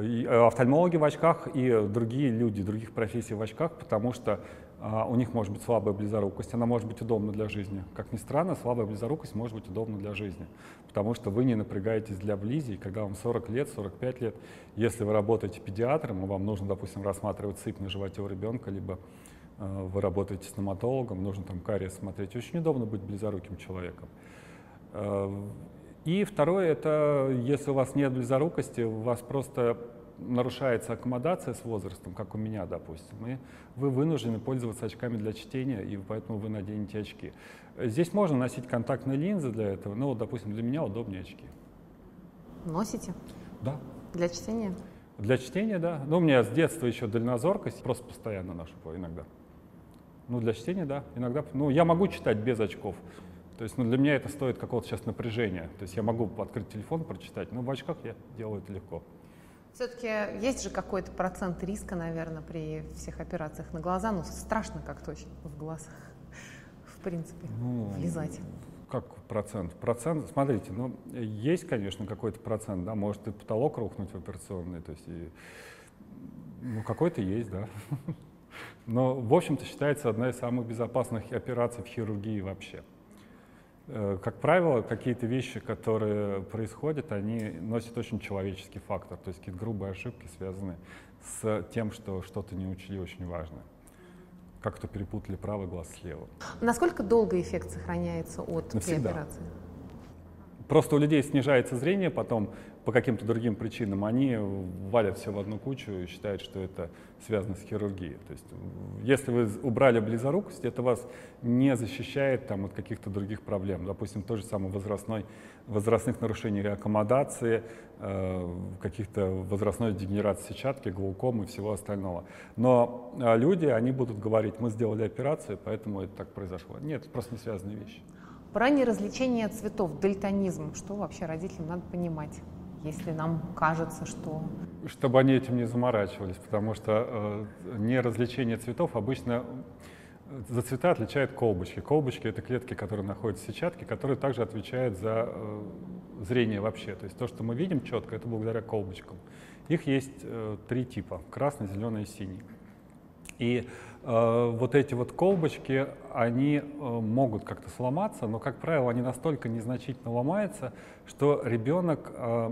И э, офтальмологи в очках и другие люди других профессий в очках, потому что у них может быть слабая близорукость, она может быть удобна для жизни. Как ни странно, слабая близорукость может быть удобна для жизни, потому что вы не напрягаетесь для близи, когда вам 40 лет, 45 лет, если вы работаете педиатром, и вам нужно, допустим, рассматривать сыпь на животе у ребенка, либо Э, вы работаете стоматологом, нужно там кариес смотреть. Очень удобно быть близоруким человеком. Э, и второе, это если у вас нет близорукости, у вас просто нарушается аккомодация с возрастом, как у меня, допустим, и вы вынуждены пользоваться очками для чтения, и поэтому вы наденете очки. Здесь можно носить контактные линзы для этого, но, допустим, для меня удобнее очки. Носите? Да. Для чтения? Для чтения, да. Ну, у меня с детства еще дальнозоркость, просто постоянно ношу иногда. Ну, для чтения, да. Иногда, ну, я могу читать без очков. То есть, ну, для меня это стоит какого-то сейчас напряжения. То есть я могу открыть телефон, прочитать, но в очках я делаю это легко. Все-таки есть же какой-то процент риска, наверное, при всех операциях на глаза. Ну, страшно как точно в глаз, в принципе, ну, влезать. Как процент? Процент, смотрите, ну, есть, конечно, какой-то процент, да, может и потолок рухнуть в операционной, то есть, и, ну, какой-то есть, да. Но, в общем-то, считается одна из самых безопасных операций в хирургии вообще. Э, как правило, какие-то вещи, которые происходят, они носят очень человеческий фактор, то есть какие-то грубые ошибки связаны с тем, что что-то не учли очень важное. Как-то перепутали правый глаз с левым. Насколько долго эффект сохраняется от Навсегда. операции? Просто у людей снижается зрение, потом по каким-то другим причинам, они валят все в одну кучу и считают, что это связано с хирургией. То есть, если вы убрали близорукость, это вас не защищает там, от каких-то других проблем. Допустим, то же самое возрастной, возрастных нарушений аккомодации, э, каких-то возрастной дегенерации сетчатки, глаукомы и всего остального. Но э, люди, они будут говорить, мы сделали операцию, поэтому это так произошло. Нет, это просто не связанные вещи. Про неразличение цветов, дальтонизм, что вообще родителям надо понимать? если нам кажется, что... Чтобы они этим не заморачивались, потому что э, не развлечение цветов обычно э, за цвета отличают колбочки. Колбочки — это клетки, которые находятся в сетчатке, которые также отвечают за э, зрение вообще. То есть то, что мы видим четко, это благодаря колбочкам. Их есть э, три типа — красный, зеленый и синий. И вот эти вот колбочки, они э, могут как-то сломаться, но, как правило, они настолько незначительно ломаются, что ребенок э,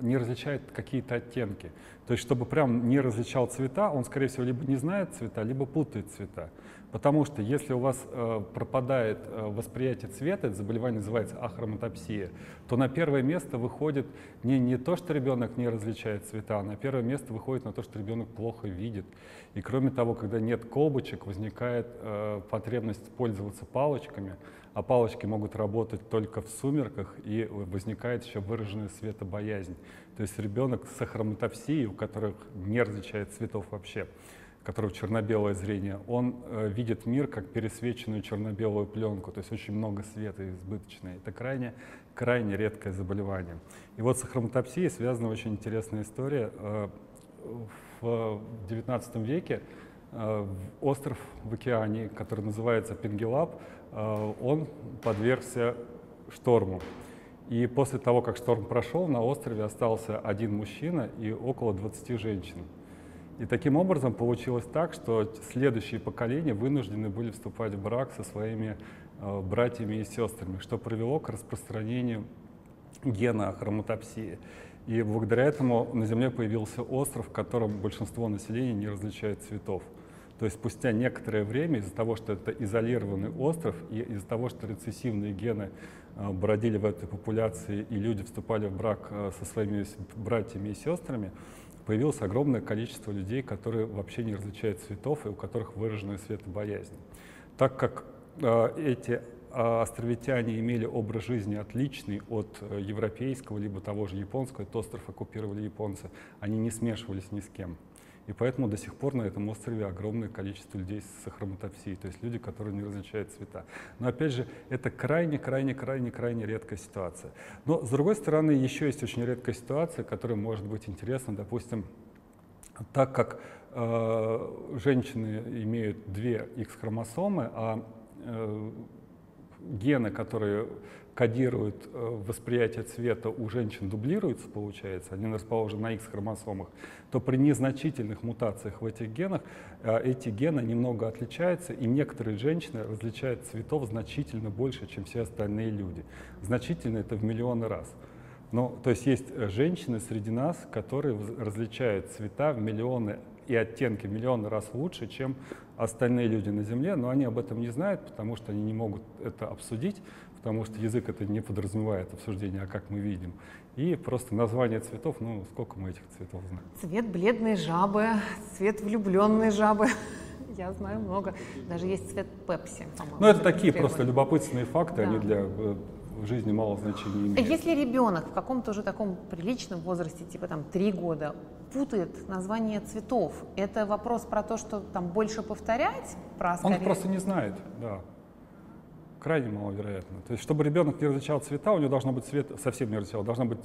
не различает какие-то оттенки. То есть, чтобы прям не различал цвета, он, скорее всего, либо не знает цвета, либо путает цвета. Потому что если у вас э, пропадает э, восприятие цвета, это заболевание называется ахроматопсия, то на первое место выходит не, не то, что ребенок не различает цвета, а на первое место выходит на то, что ребенок плохо видит. И кроме того, когда нет колбочек, возникает э, потребность пользоваться палочками, а палочки могут работать только в сумерках, и возникает еще выраженная светобоязнь. То есть ребенок с ахроматопсией, у которых не различает цветов вообще, которого черно-белое зрение, он э, видит мир как пересвеченную черно-белую пленку, то есть очень много света избыточное. Это крайне, крайне редкое заболевание. И вот с ахроматопсией связана очень интересная история. Э, в XIX веке э, остров в океане, который называется Пингелап, э, он подвергся шторму. И после того, как шторм прошел, на острове остался один мужчина и около 20 женщин. И таким образом получилось так, что следующие поколения вынуждены были вступать в брак со своими э, братьями и сестрами, что привело к распространению гена хромотопсии. И благодаря этому на Земле появился остров, в котором большинство населения не различает цветов. То есть спустя некоторое время из-за того, что это изолированный остров, и из-за того, что рецессивные гены э, бродили в этой популяции, и люди вступали в брак э, со своими братьями и сестрами, появилось огромное количество людей, которые вообще не различают цветов и у которых выраженная светобоязнь. Так как э, эти э, островитяне имели образ жизни отличный от э, европейского, либо того же японского, этот остров оккупировали японцы, они не смешивались ни с кем. И поэтому до сих пор на этом острове огромное количество людей с хромотопсией, то есть люди, которые не различают цвета. Но опять же, это крайне-крайне-крайне-крайне редкая ситуация. Но с другой стороны, еще есть очень редкая ситуация, которая может быть интересна, допустим, так как э, женщины имеют две X-хромосомы, а э, гены, которые кодируют э, восприятие цвета у женщин дублируются, получается, они расположены на X-хромосомах, то при незначительных мутациях в этих генах э, эти гены немного отличаются, и некоторые женщины различают цветов значительно больше, чем все остальные люди. Значительно это в миллионы раз. Ну, то есть есть э, женщины среди нас, которые различают цвета в миллионы и оттенки в миллионы раз лучше, чем остальные люди на Земле, но они об этом не знают, потому что они не могут это обсудить, потому что язык это не подразумевает обсуждение, а как мы видим. И просто название цветов, ну, сколько мы этих цветов знаем. Цвет бледной жабы, цвет влюбленной жабы. Я знаю много. Даже есть цвет пепси, Ну, это такие просто любопытные факты, да. они для э, жизни мало значения имеют. Если ребенок в каком-то уже таком приличном возрасте, типа там три года, путает название цветов, это вопрос про то, что там больше повторять? Про Он просто не знает, да крайне маловероятно. То есть, чтобы ребенок не различал цвета, у него должно быть цвет совсем не различал, должно быть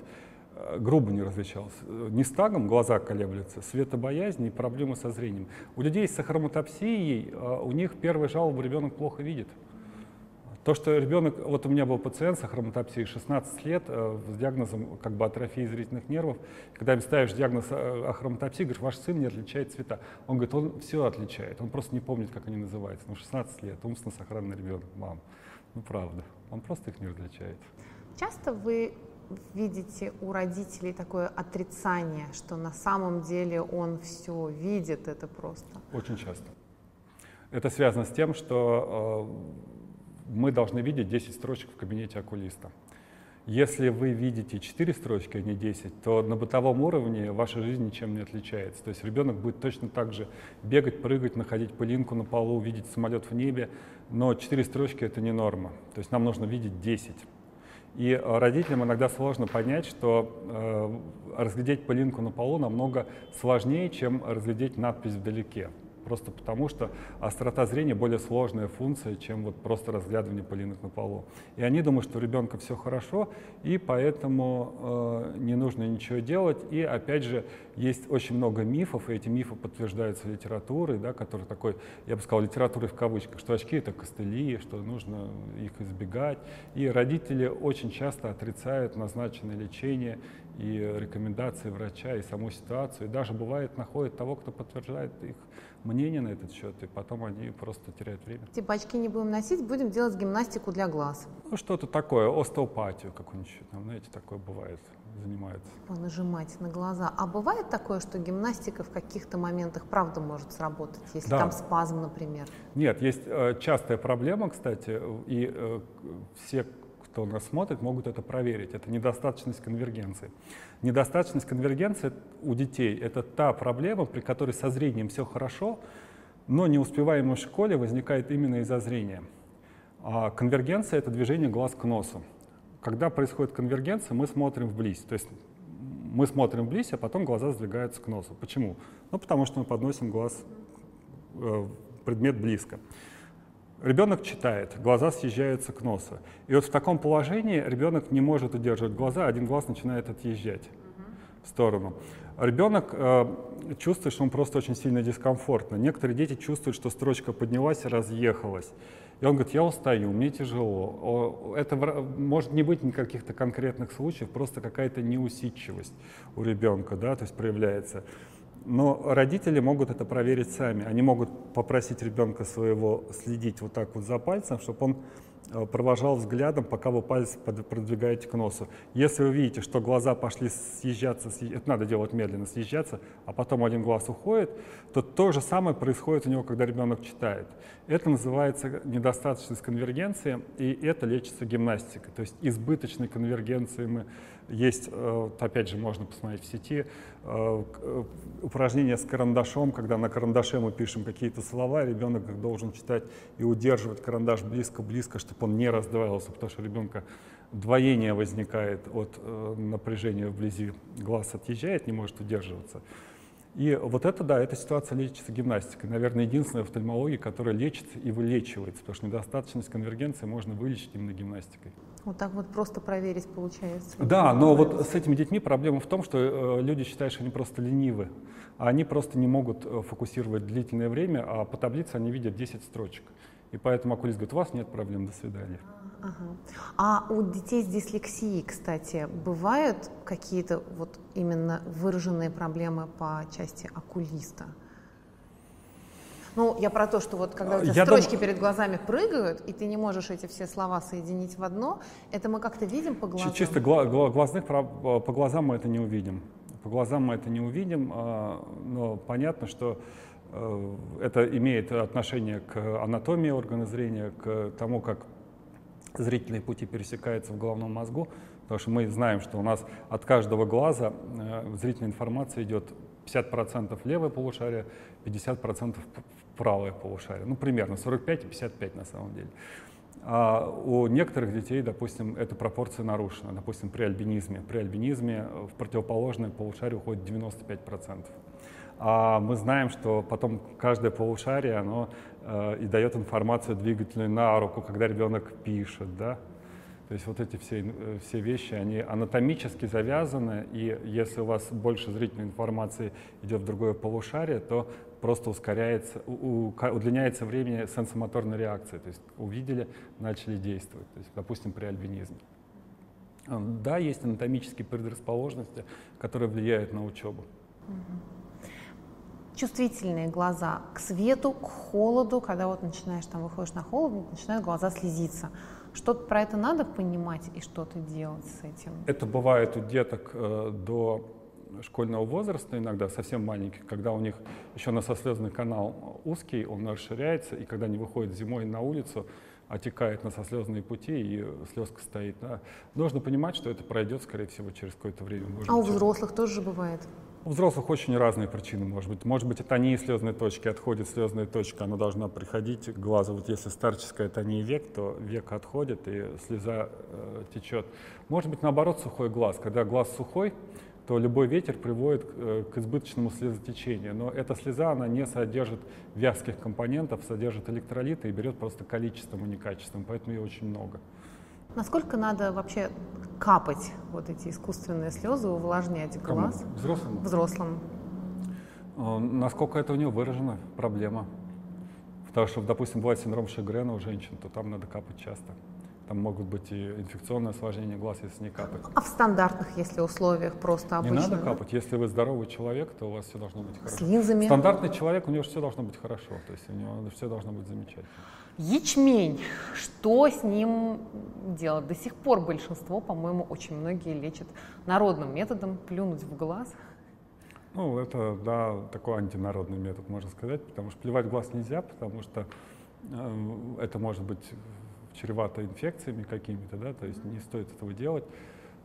э, грубо не различался. Не стагом глаза колеблются, светобоязнь и проблемы со зрением. У людей с ахромотопсией, э, у них первая жалоба, ребенок плохо видит. То, что ребенок, вот у меня был пациент с ахромотопсией 16 лет э, с диагнозом как бы атрофии зрительных нервов. Когда им ставишь диагноз э, ахромотопсии, говоришь, ваш сын не отличает цвета. Он говорит, он все отличает, он просто не помнит, как они называются. Ну, 16 лет, умственно сохранный ребенок, мам. Ну, правда, он просто их не различает. Часто вы видите у родителей такое отрицание, что на самом деле он все видит, это просто? Очень часто. Это связано с тем, что э, мы должны видеть 10 строчек в кабинете окулиста. Если вы видите 4 строчки, а не 10, то на бытовом уровне ваша жизнь ничем не отличается. То есть ребенок будет точно так же бегать, прыгать, находить пылинку на полу, видеть самолет в небе, но 4 строчки — это не норма. То есть нам нужно видеть 10. И э, родителям иногда сложно понять, что э, разглядеть пылинку на полу намного сложнее, чем разглядеть надпись вдалеке просто потому что острота зрения более сложная функция, чем вот просто разглядывание пылинок на полу. И они думают, что у ребенка все хорошо, и поэтому э, не нужно ничего делать. И опять же, есть очень много мифов, и эти мифы подтверждаются литературой, да, которая такой, я бы сказал, литературой в кавычках, что очки это костыли, что нужно их избегать. И родители очень часто отрицают назначенное лечение и рекомендации врача, и саму ситуацию. И даже бывает находят того, кто подтверждает их мнение на этот счет, и потом они просто теряют время. Типа очки не будем носить, будем делать гимнастику для глаз. Ну, что-то такое, остеопатию какую-нибудь, там, знаете, такое бывает, занимается. Нажимать на глаза. А бывает такое, что гимнастика в каких-то моментах правда может сработать, если Да. там спазм, например? Нет, есть э, частая проблема, кстати, и э, все, кто нас смотрит, могут это проверить. Это недостаточность конвергенции. Недостаточность конвергенции у детей – это та проблема, при которой со зрением все хорошо, но неуспеваемость в школе возникает именно из-за зрения. А конвергенция – это движение глаз к носу. Когда происходит конвергенция, мы смотрим вблизь. То есть мы смотрим вблизь, а потом глаза сдвигаются к носу. Почему? Ну, потому что мы подносим глаз, э, предмет близко. Ребенок читает, глаза съезжаются к носу. И вот в таком положении ребенок не может удерживать глаза, один глаз начинает отъезжать в сторону. Ребенок э, чувствует, что он просто очень сильно дискомфортно. Некоторые дети чувствуют, что строчка поднялась и разъехалась. И он говорит, я устаю, мне тяжело. Это может не быть никаких-то конкретных случаев, просто какая-то неусидчивость у ребенка, да, то есть проявляется. Но родители могут это проверить сами. Они могут попросить ребенка своего следить вот так вот за пальцем, чтобы он э, провожал взглядом, пока вы палец продвигаете к носу. Если вы видите, что глаза пошли съезжаться, съе- это надо делать медленно, съезжаться, а потом один глаз уходит, то то же самое происходит у него, когда ребенок читает. Это называется недостаточность конвергенции, и это лечится гимнастикой. То есть избыточной конвергенции мы есть, э, опять же, можно посмотреть в сети, э, э, упражнения с карандашом, когда на карандаше мы пишем какие-то слова, ребенок должен читать и удерживать карандаш близко-близко, чтобы он не раздваивался, потому что у ребенка двоение возникает от напряжения вблизи, глаз отъезжает, не может удерживаться. И вот это, да, эта ситуация лечится гимнастикой. Наверное, единственная в офтальмологии, которая лечится и вылечивается, потому что недостаточность конвергенции можно вылечить именно гимнастикой. Вот так вот просто проверить получается. Да, но вот с этими детьми проблема в том, что э, люди считают, что они просто ленивы, а они просто не могут э, фокусировать длительное время, а по таблице они видят 10 строчек. И поэтому окулист говорит, у вас нет проблем, до свидания. Ага. А у детей с дислексией, кстати, бывают какие-то вот именно выраженные проблемы по части окулиста? Ну, я про то, что вот когда у тебя Я строчки дум- перед глазами прыгают, и ты не можешь эти все слова соединить в одно, это мы как-то видим по глазам? Чисто гла- гла- глазных, по глазам мы это не увидим. По глазам мы это не увидим, а, но понятно, что э, это имеет отношение к анатомии органа зрения, к тому, как зрительные пути пересекаются в головном мозгу, потому что мы знаем, что у нас от каждого глаза э, зрительная информация идет 50% в левое полушарие, 50% в правое полушарие. Ну, примерно 45 и 55 на самом деле. А у некоторых детей, допустим, эта пропорция нарушена. Допустим, при альбинизме. При альбинизме в противоположное полушарие уходит 95%. А мы знаем, что потом каждое полушарие, оно э, и дает информацию двигательную на руку, когда ребенок пишет, да. То есть вот эти все, э, все вещи, они анатомически завязаны, и если у вас больше зрительной информации идет в другое полушарие, то просто ускоряется, удлиняется время сенсомоторной реакции. То есть увидели, начали действовать. То есть, допустим, при альбинизме. А, Да, есть анатомические предрасположенности, которые влияют на учебу. Чувствительные глаза к свету, к холоду, когда вот начинаешь там выходишь на холод, начинают глаза слезиться. Что-то про это надо понимать и что-то делать с этим. Это бывает у деток э, до школьного возраста иногда, совсем маленьких, когда у них еще носослезный канал узкий, он расширяется, и когда они выходят зимой на улицу, отекает носослезные пути, и слезка стоит. да. Нужно понимать, что это пройдет, скорее всего, через какое-то время. может А у взрослых тоже же бывает. У взрослых очень разные причины, может быть. Может быть, это не слезные точки, отходит слезная точка, она должна приходить к глазу. Вот если старческая тонии век, то век отходит, и слеза э, течет. Может быть, наоборот, сухой глаз. Когда глаз сухой, то любой ветер приводит к, э, избыточному слезотечению. Но эта слеза, она не содержит вязких компонентов, содержит электролиты и берет просто количеством, а не качеством, поэтому ее очень много. Насколько надо вообще капать вот эти искусственные слезы, увлажнять Кому? глаз Взрослым? взрослым? Э, Насколько это у него выражено, проблема. Потому что, допустим, бывает синдром Шегрена у женщин, то там надо капать часто. Там могут быть и инфекционные осложнения глаз, если не капать. А в стандартных, если условиях, просто обычно? Не надо капать. Если вы здоровый человек, то у вас все должно быть хорошо. С линзами? Стандартный человек, у него все должно быть хорошо. То есть у него все должно быть замечательно. Ячмень. Что с ним делать? До сих пор большинство, по-моему, очень многие лечат народным методом плюнуть в глаз. Ну, это, да, такой антинародный метод, можно сказать, потому что плевать в глаз нельзя, потому что э, это может быть чревато инфекциями какими-то, да, то есть не стоит этого делать.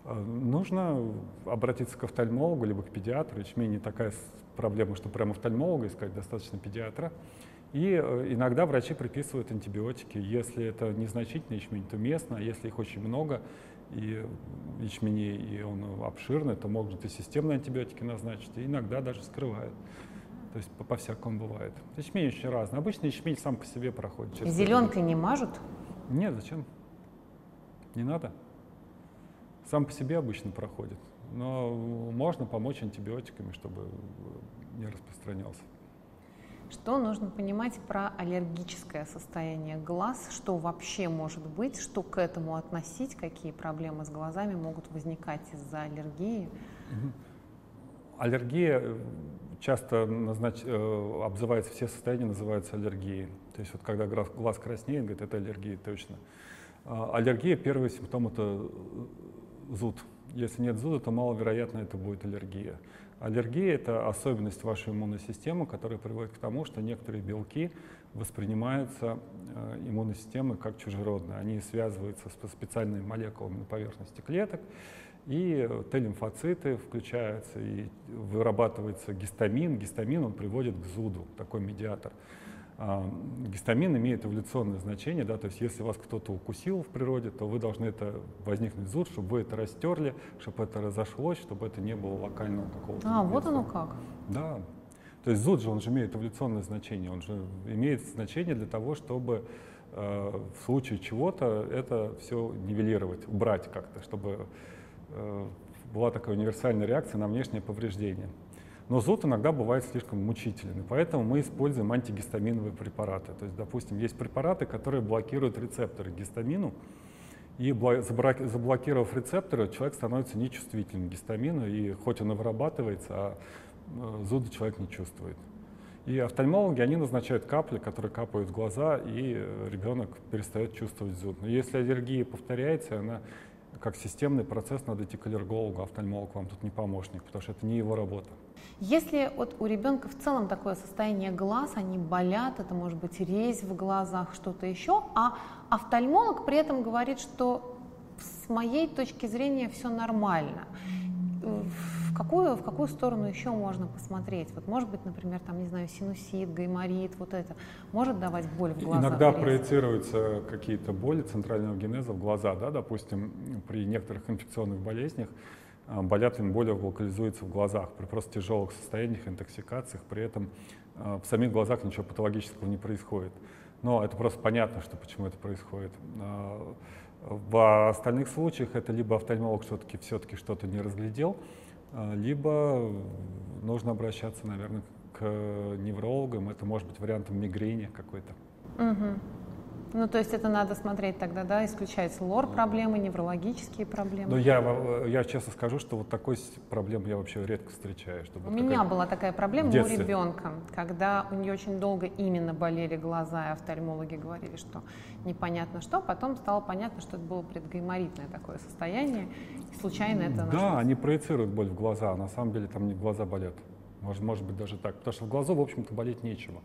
Э, нужно обратиться к офтальмологу, либо к педиатру. Ячмень не такая проблема, что прямо офтальмолога искать, достаточно педиатра. И э, иногда врачи приписывают антибиотики. Если это незначительный ячмень, то местно, а если их очень много, и ячменей, и он обширный, то могут и системные антибиотики назначить, и иногда даже скрывают. То есть по-всякому бывает. Ячмень очень разный. Обычно ячмень сам по себе проходит. Зеленкой не мажут? Нет, зачем? Не надо. Сам по себе обычно проходит. Но можно помочь антибиотиками, чтобы не распространялся. Что нужно понимать про аллергическое состояние глаз? Что вообще может быть? Что к этому относить? Какие проблемы с глазами могут возникать из-за аллергии? Аллергия э, часто назнач... Э, обзывается, все состояния называются аллергией. То есть вот когда глаз краснеет, говорит, это аллергия точно. А, аллергия, первый симптом это э, зуд. Если нет зуда, то маловероятно это будет аллергия. Аллергия – это особенность вашей иммунной системы, которая приводит к тому, что некоторые белки воспринимаются э, иммунной системой как чужеродные. Они связываются с специальными молекулами на поверхности клеток, и Т-лимфоциты включаются, и вырабатывается гистамин. Гистамин он приводит к зуду, такой медиатор. А, гистамин имеет эволюционное значение, да, то есть если вас кто-то укусил в природе, то вы должны это возникнуть зуд, чтобы вы это растерли, чтобы это разошлось, чтобы это не было локального какого-то. А, вот оно как. Да. То есть зуд же, он же имеет эволюционное значение, он же имеет значение для того, чтобы э, в случае чего-то это все нивелировать, убрать как-то, чтобы э, была такая универсальная реакция на внешнее повреждение. Но зуд иногда бывает слишком мучительный, поэтому мы используем антигистаминовые препараты. То есть, допустим, есть препараты, которые блокируют рецепторы гистамину, и заблокировав рецепторы, человек становится нечувствительным к гистамину, и хоть он и вырабатывается, а э, зуда человек не чувствует. И офтальмологи, они назначают капли, которые капают в глаза, и э, ребенок перестает чувствовать зуд. Но если аллергия повторяется, она как системный процесс, надо идти к аллергологу, офтальмолог вам тут не помощник, потому что это не его работа. Если вот у ребенка в целом такое состояние глаз, они болят, это может быть резь в глазах, что-то еще, а офтальмолог при этом говорит, что с моей точки зрения все нормально в какую, в какую сторону еще можно посмотреть? Вот может быть, например, там, не знаю, синусит, гайморит, вот это может давать боль в глазах? Иногда проецируются какие-то боли центрального генеза в глаза, да, допустим, при некоторых инфекционных болезнях болят им боли локализуются в глазах при просто тяжелых состояниях, интоксикациях, при этом а, в самих глазах ничего патологического не происходит. Но это просто понятно, что почему это происходит. А, в остальных случаях это либо офтальмолог все-таки все-таки что-то не разглядел, а, либо нужно обращаться, наверное, к неврологам. Это может быть вариантом мигрени какой-то. Угу. Ну, то есть это надо смотреть тогда, да, исключать лор проблемы, неврологические проблемы. Ну, я, я честно скажу, что вот такой проблемы я вообще редко встречаю. Чтобы у меня была такая проблема у ребенка, когда у нее очень долго именно болели глаза, и офтальмологи говорили, что непонятно что, потом стало понятно, что это было предгайморитное такое состояние, и случайно это нашлось. Да, они проецируют боль в глаза, а на самом деле там не глаза болят. Может, может быть даже так, потому что в глазу, в общем-то, болеть нечего.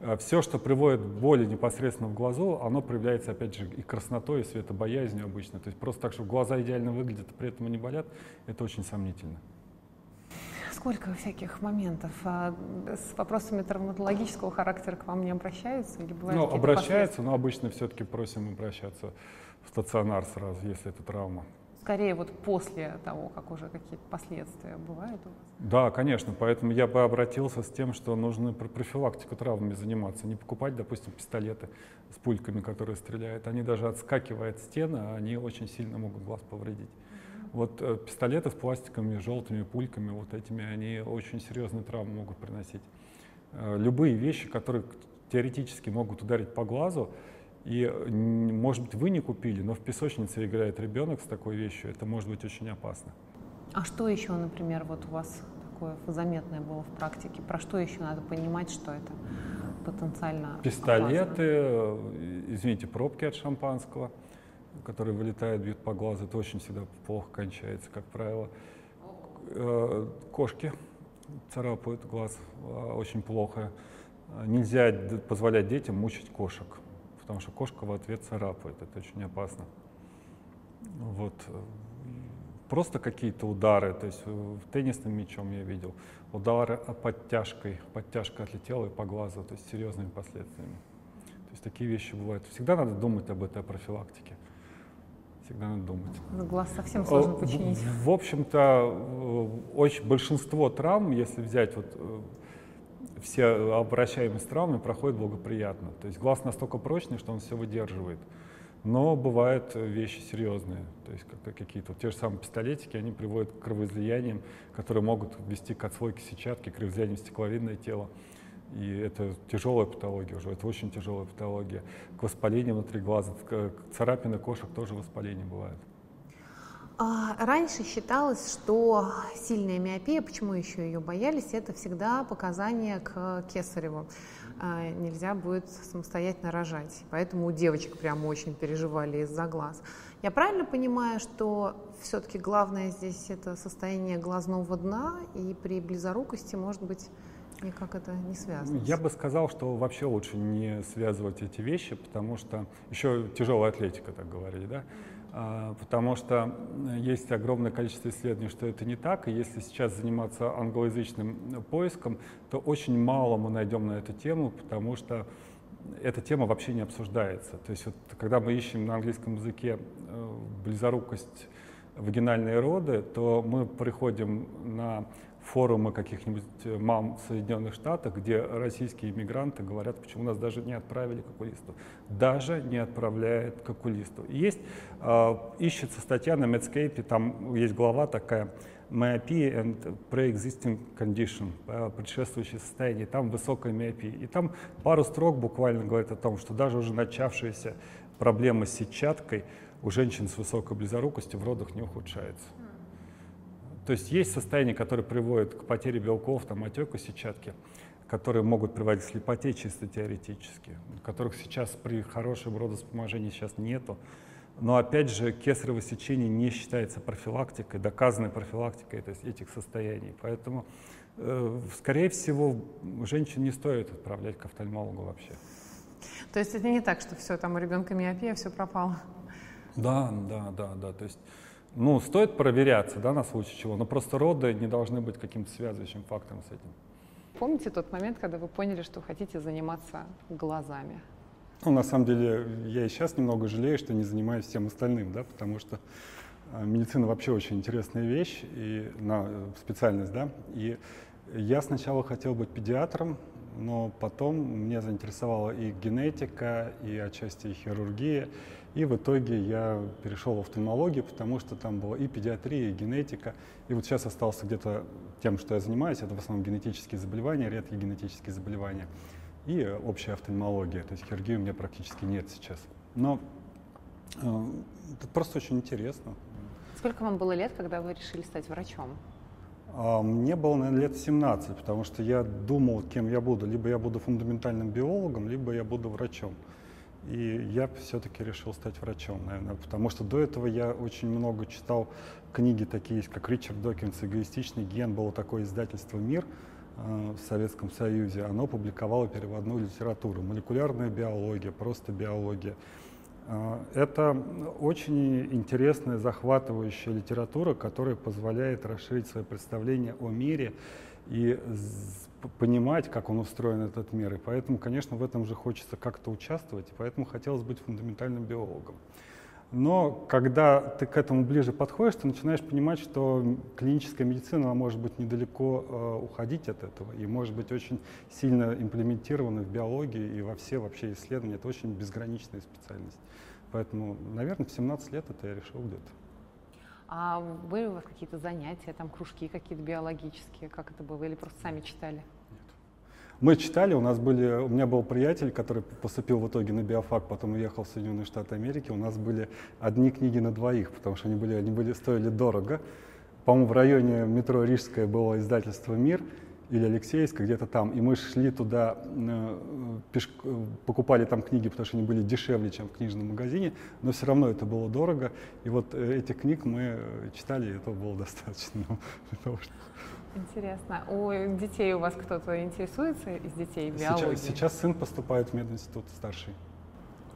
Э, все, что приводит к боли непосредственно в глазу, оно проявляется, опять же, и краснотой, и светобоязнью обычно. То есть просто так, что глаза идеально выглядят, а при этом не болят, это очень сомнительно. Сколько всяких моментов а с вопросами травматологического характера к вам не обращаются? Или бывают ну, обращаются, но обычно все-таки просим обращаться в стационар сразу, если это травма скорее вот после того, как уже какие-то последствия бывают у вас? Да, конечно, поэтому я бы обратился с тем, что нужно профилактику травмами заниматься, не покупать, допустим, пистолеты с пульками, которые стреляют. Они даже отскакивая от стены, они очень сильно могут глаз повредить. Вот э, пистолеты с пластиковыми желтыми пульками, вот этими, они очень серьезные травмы могут приносить. Э, любые вещи, которые теоретически могут ударить по глазу, И, может быть, вы не купили, но в песочнице играет ребенок с такой вещью, это может быть очень опасно. А что еще, например, вот у вас такое заметное было в практике? Про что еще надо понимать, что это потенциально Пистолеты, опасно? извините, пробки от шампанского, которые вылетают, бьют по глазу, это очень всегда плохо кончается, как правило. Э, кошки царапают глаз а, очень плохо. Нельзя позволять детям мучить кошек, потому что кошка в ответ царапает, это очень опасно. Вот. Просто какие-то удары, то есть э, теннисным мячом я видел, удары подтяжкой, подтяжка отлетела и по глазу, то есть серьезными последствиями. То есть такие вещи бывают. Всегда надо думать об этой профилактике. Всегда надо думать. Глаз совсем сложно починить. В, в общем-то, э, очень большинство травм, если взять вот э, все обращаемые с травмами, проходят благоприятно. То есть глаз настолько прочный, что он все выдерживает. Но бывают вещи серьезные, то есть как какие-то те же самые пистолетики, они приводят к кровоизлияниям, которые могут вести к отслойке сетчатки, к кровоизлиянию в стекловидное тело. И это тяжелая патология уже, это очень тяжелая патология. К воспалению внутри глаза, к царапины кошек тоже воспаление бывает. А, раньше считалось, что сильная миопия, почему еще ее боялись, это всегда показание к кесареву. А, нельзя будет самостоятельно рожать. Поэтому у девочек прямо очень переживали из-за глаз. Я правильно понимаю, что все-таки главное здесь это состояние глазного дна, и при близорукости может быть Никак это не связано? Я бы сказал, что вообще лучше не связывать эти вещи, потому что еще тяжелая атлетика, так говорили, да? А, потому что есть огромное количество исследований, что это не так, и если сейчас заниматься англоязычным поиском, то очень мало мы найдем на эту тему, потому что эта тема вообще не обсуждается. То есть вот, когда мы ищем на английском языке э, близорукость вагинальные роды, то мы приходим на форумы каких-нибудь э, мам в Соединенных Штатах, где российские иммигранты говорят, почему нас даже не отправили к окулисту. Даже не отправляют к окулисту. Есть, э, ищется статья на Medscape, там есть глава такая, myopia and pre-existing condition, э, предшествующее состояние, там высокая миопия. И там пару строк буквально говорит о том, что даже уже начавшиеся проблемы с сетчаткой у женщин с высокой близорукостью в родах не ухудшается. То есть есть состояния, которые приводят к потере белков, там, отеку сетчатки, которые могут приводить к слепоте чисто теоретически, которых сейчас при хорошем родоспоможении сейчас нету. Но опять же, кесарево сечение не считается профилактикой, доказанной профилактикой этих состояний. Поэтому, э, скорее всего, женщин не стоит отправлять к офтальмологу вообще. То есть это не так, что все, там у ребенка миопия, все пропало? Да, да, да, да. То есть ну, стоит проверяться, да, на случай чего, но просто роды не должны быть каким-то связывающим фактором с этим. Помните тот момент, когда вы поняли, что хотите заниматься глазами? Ну, на самом деле, я и сейчас немного жалею, что не занимаюсь всем остальным, да, потому что э, медицина вообще очень интересная вещь, и на специальность, да, и я сначала хотел быть педиатром, но потом меня заинтересовала и генетика, и отчасти и хирургия, и в итоге я перешел в офтальмологию, потому что там была и педиатрия, и генетика. И вот сейчас остался где-то тем, что я занимаюсь, это в основном генетические заболевания, редкие генетические заболевания и общая офтальмология. То есть хирургии у меня практически нет сейчас. Но э, это просто очень интересно. Сколько вам было лет, когда вы решили стать врачом? А, мне было, наверное, лет 17, потому что я думал, кем я буду. Либо я буду фундаментальным биологом, либо я буду врачом. И я все-таки решил стать врачом, наверное, потому что до этого я очень много читал книги такие, как Ричард Докинс «Эгоистичный ген». Было такое издательство «Мир» э, в Советском Союзе. Оно публиковало переводную литературу. Молекулярная биология, просто биология. Э, это очень интересная, захватывающая литература, которая позволяет расширить свое представление о мире и понимать, как он устроен, этот мир. И поэтому, конечно, в этом же хочется как-то участвовать, и поэтому хотелось быть фундаментальным биологом. Но когда ты к этому ближе подходишь, ты начинаешь понимать, что клиническая медицина она может быть недалеко э, уходить от этого и может быть очень сильно имплементирована в биологии и во все вообще исследования. Это очень безграничная специальность. Поэтому, наверное, в 17 лет это я решил где-то. А были у вас какие-то занятия, там кружки какие-то биологические, как это было, или просто сами читали? Нет. Мы читали, у нас были, у меня был приятель, который поступил в итоге на биофак, потом уехал в Соединенные Штаты Америки. У нас были одни книги на двоих, потому что они были, они были стоили дорого. По-моему, в районе метро Рижское было издательство «Мир», или Алексеевска, где-то там. И мы шли туда, э, покупали там книги, потому что они были дешевле, чем в книжном магазине, но все равно это было дорого. И вот э, этих книг мы читали, и этого было достаточно для того, чтобы Интересно. У детей у вас кто-то интересуется из детей биологией? Сейчас, сейчас сын поступает в мединститут старший.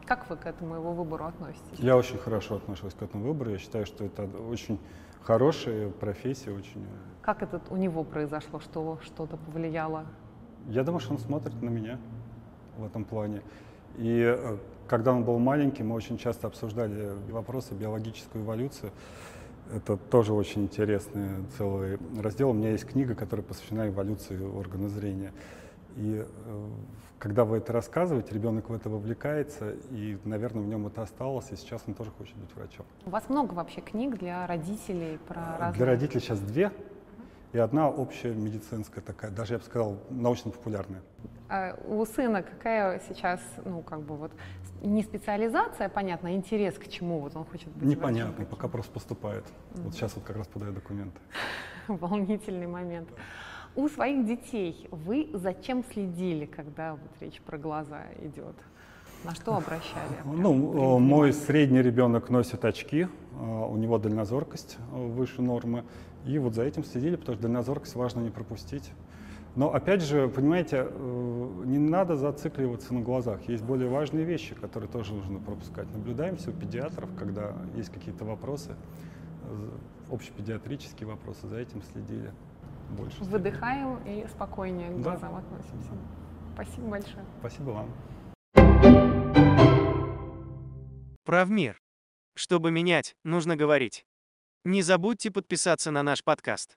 Как вы к этому его выбору относитесь? Я очень хорошо отношусь к этому выбору. Я считаю, что это очень хорошая профессия, очень. Как это у него произошло, что что-то повлияло? Я думаю, что он смотрит на меня в этом плане. И э, когда он был маленький, мы очень часто обсуждали вопросы биологической эволюции. Это тоже очень интересный целый раздел. У меня есть книга, которая посвящена эволюции органа зрения. И э, когда вы это рассказываете, ребенок в это вовлекается, и, наверное, в нем это осталось, и сейчас он тоже хочет быть врачом. У вас много вообще книг для родителей про разные... Для родителей сейчас две, и одна общая медицинская такая, даже я бы сказал, научно-популярная. А у сына какая сейчас, ну, как бы вот, не специализация, понятно, а интерес к чему вот он хочет быть Непонятно, врачом? пока просто поступает. Mm-hmm. Вот сейчас вот как раз подаю документы. Волнительный момент. У своих детей вы зачем следили, когда вот речь про глаза идет? На что обращали? Ну, мой средний ребенок носит очки, а, у него дальнозоркость выше нормы. И вот за этим следили, потому что дальнозоркость важно не пропустить. Но опять же, понимаете, э, не надо зацикливаться на глазах. Есть более важные вещи, которые тоже нужно пропускать. Наблюдаемся у педиатров, когда есть какие-то вопросы, общепедиатрические вопросы, за этим следили больше. Выдыхаем и спокойнее к глазам да. относимся. Спасибо большое. Спасибо вам. Правмир. Чтобы менять, нужно говорить. Не забудьте подписаться на наш подкаст.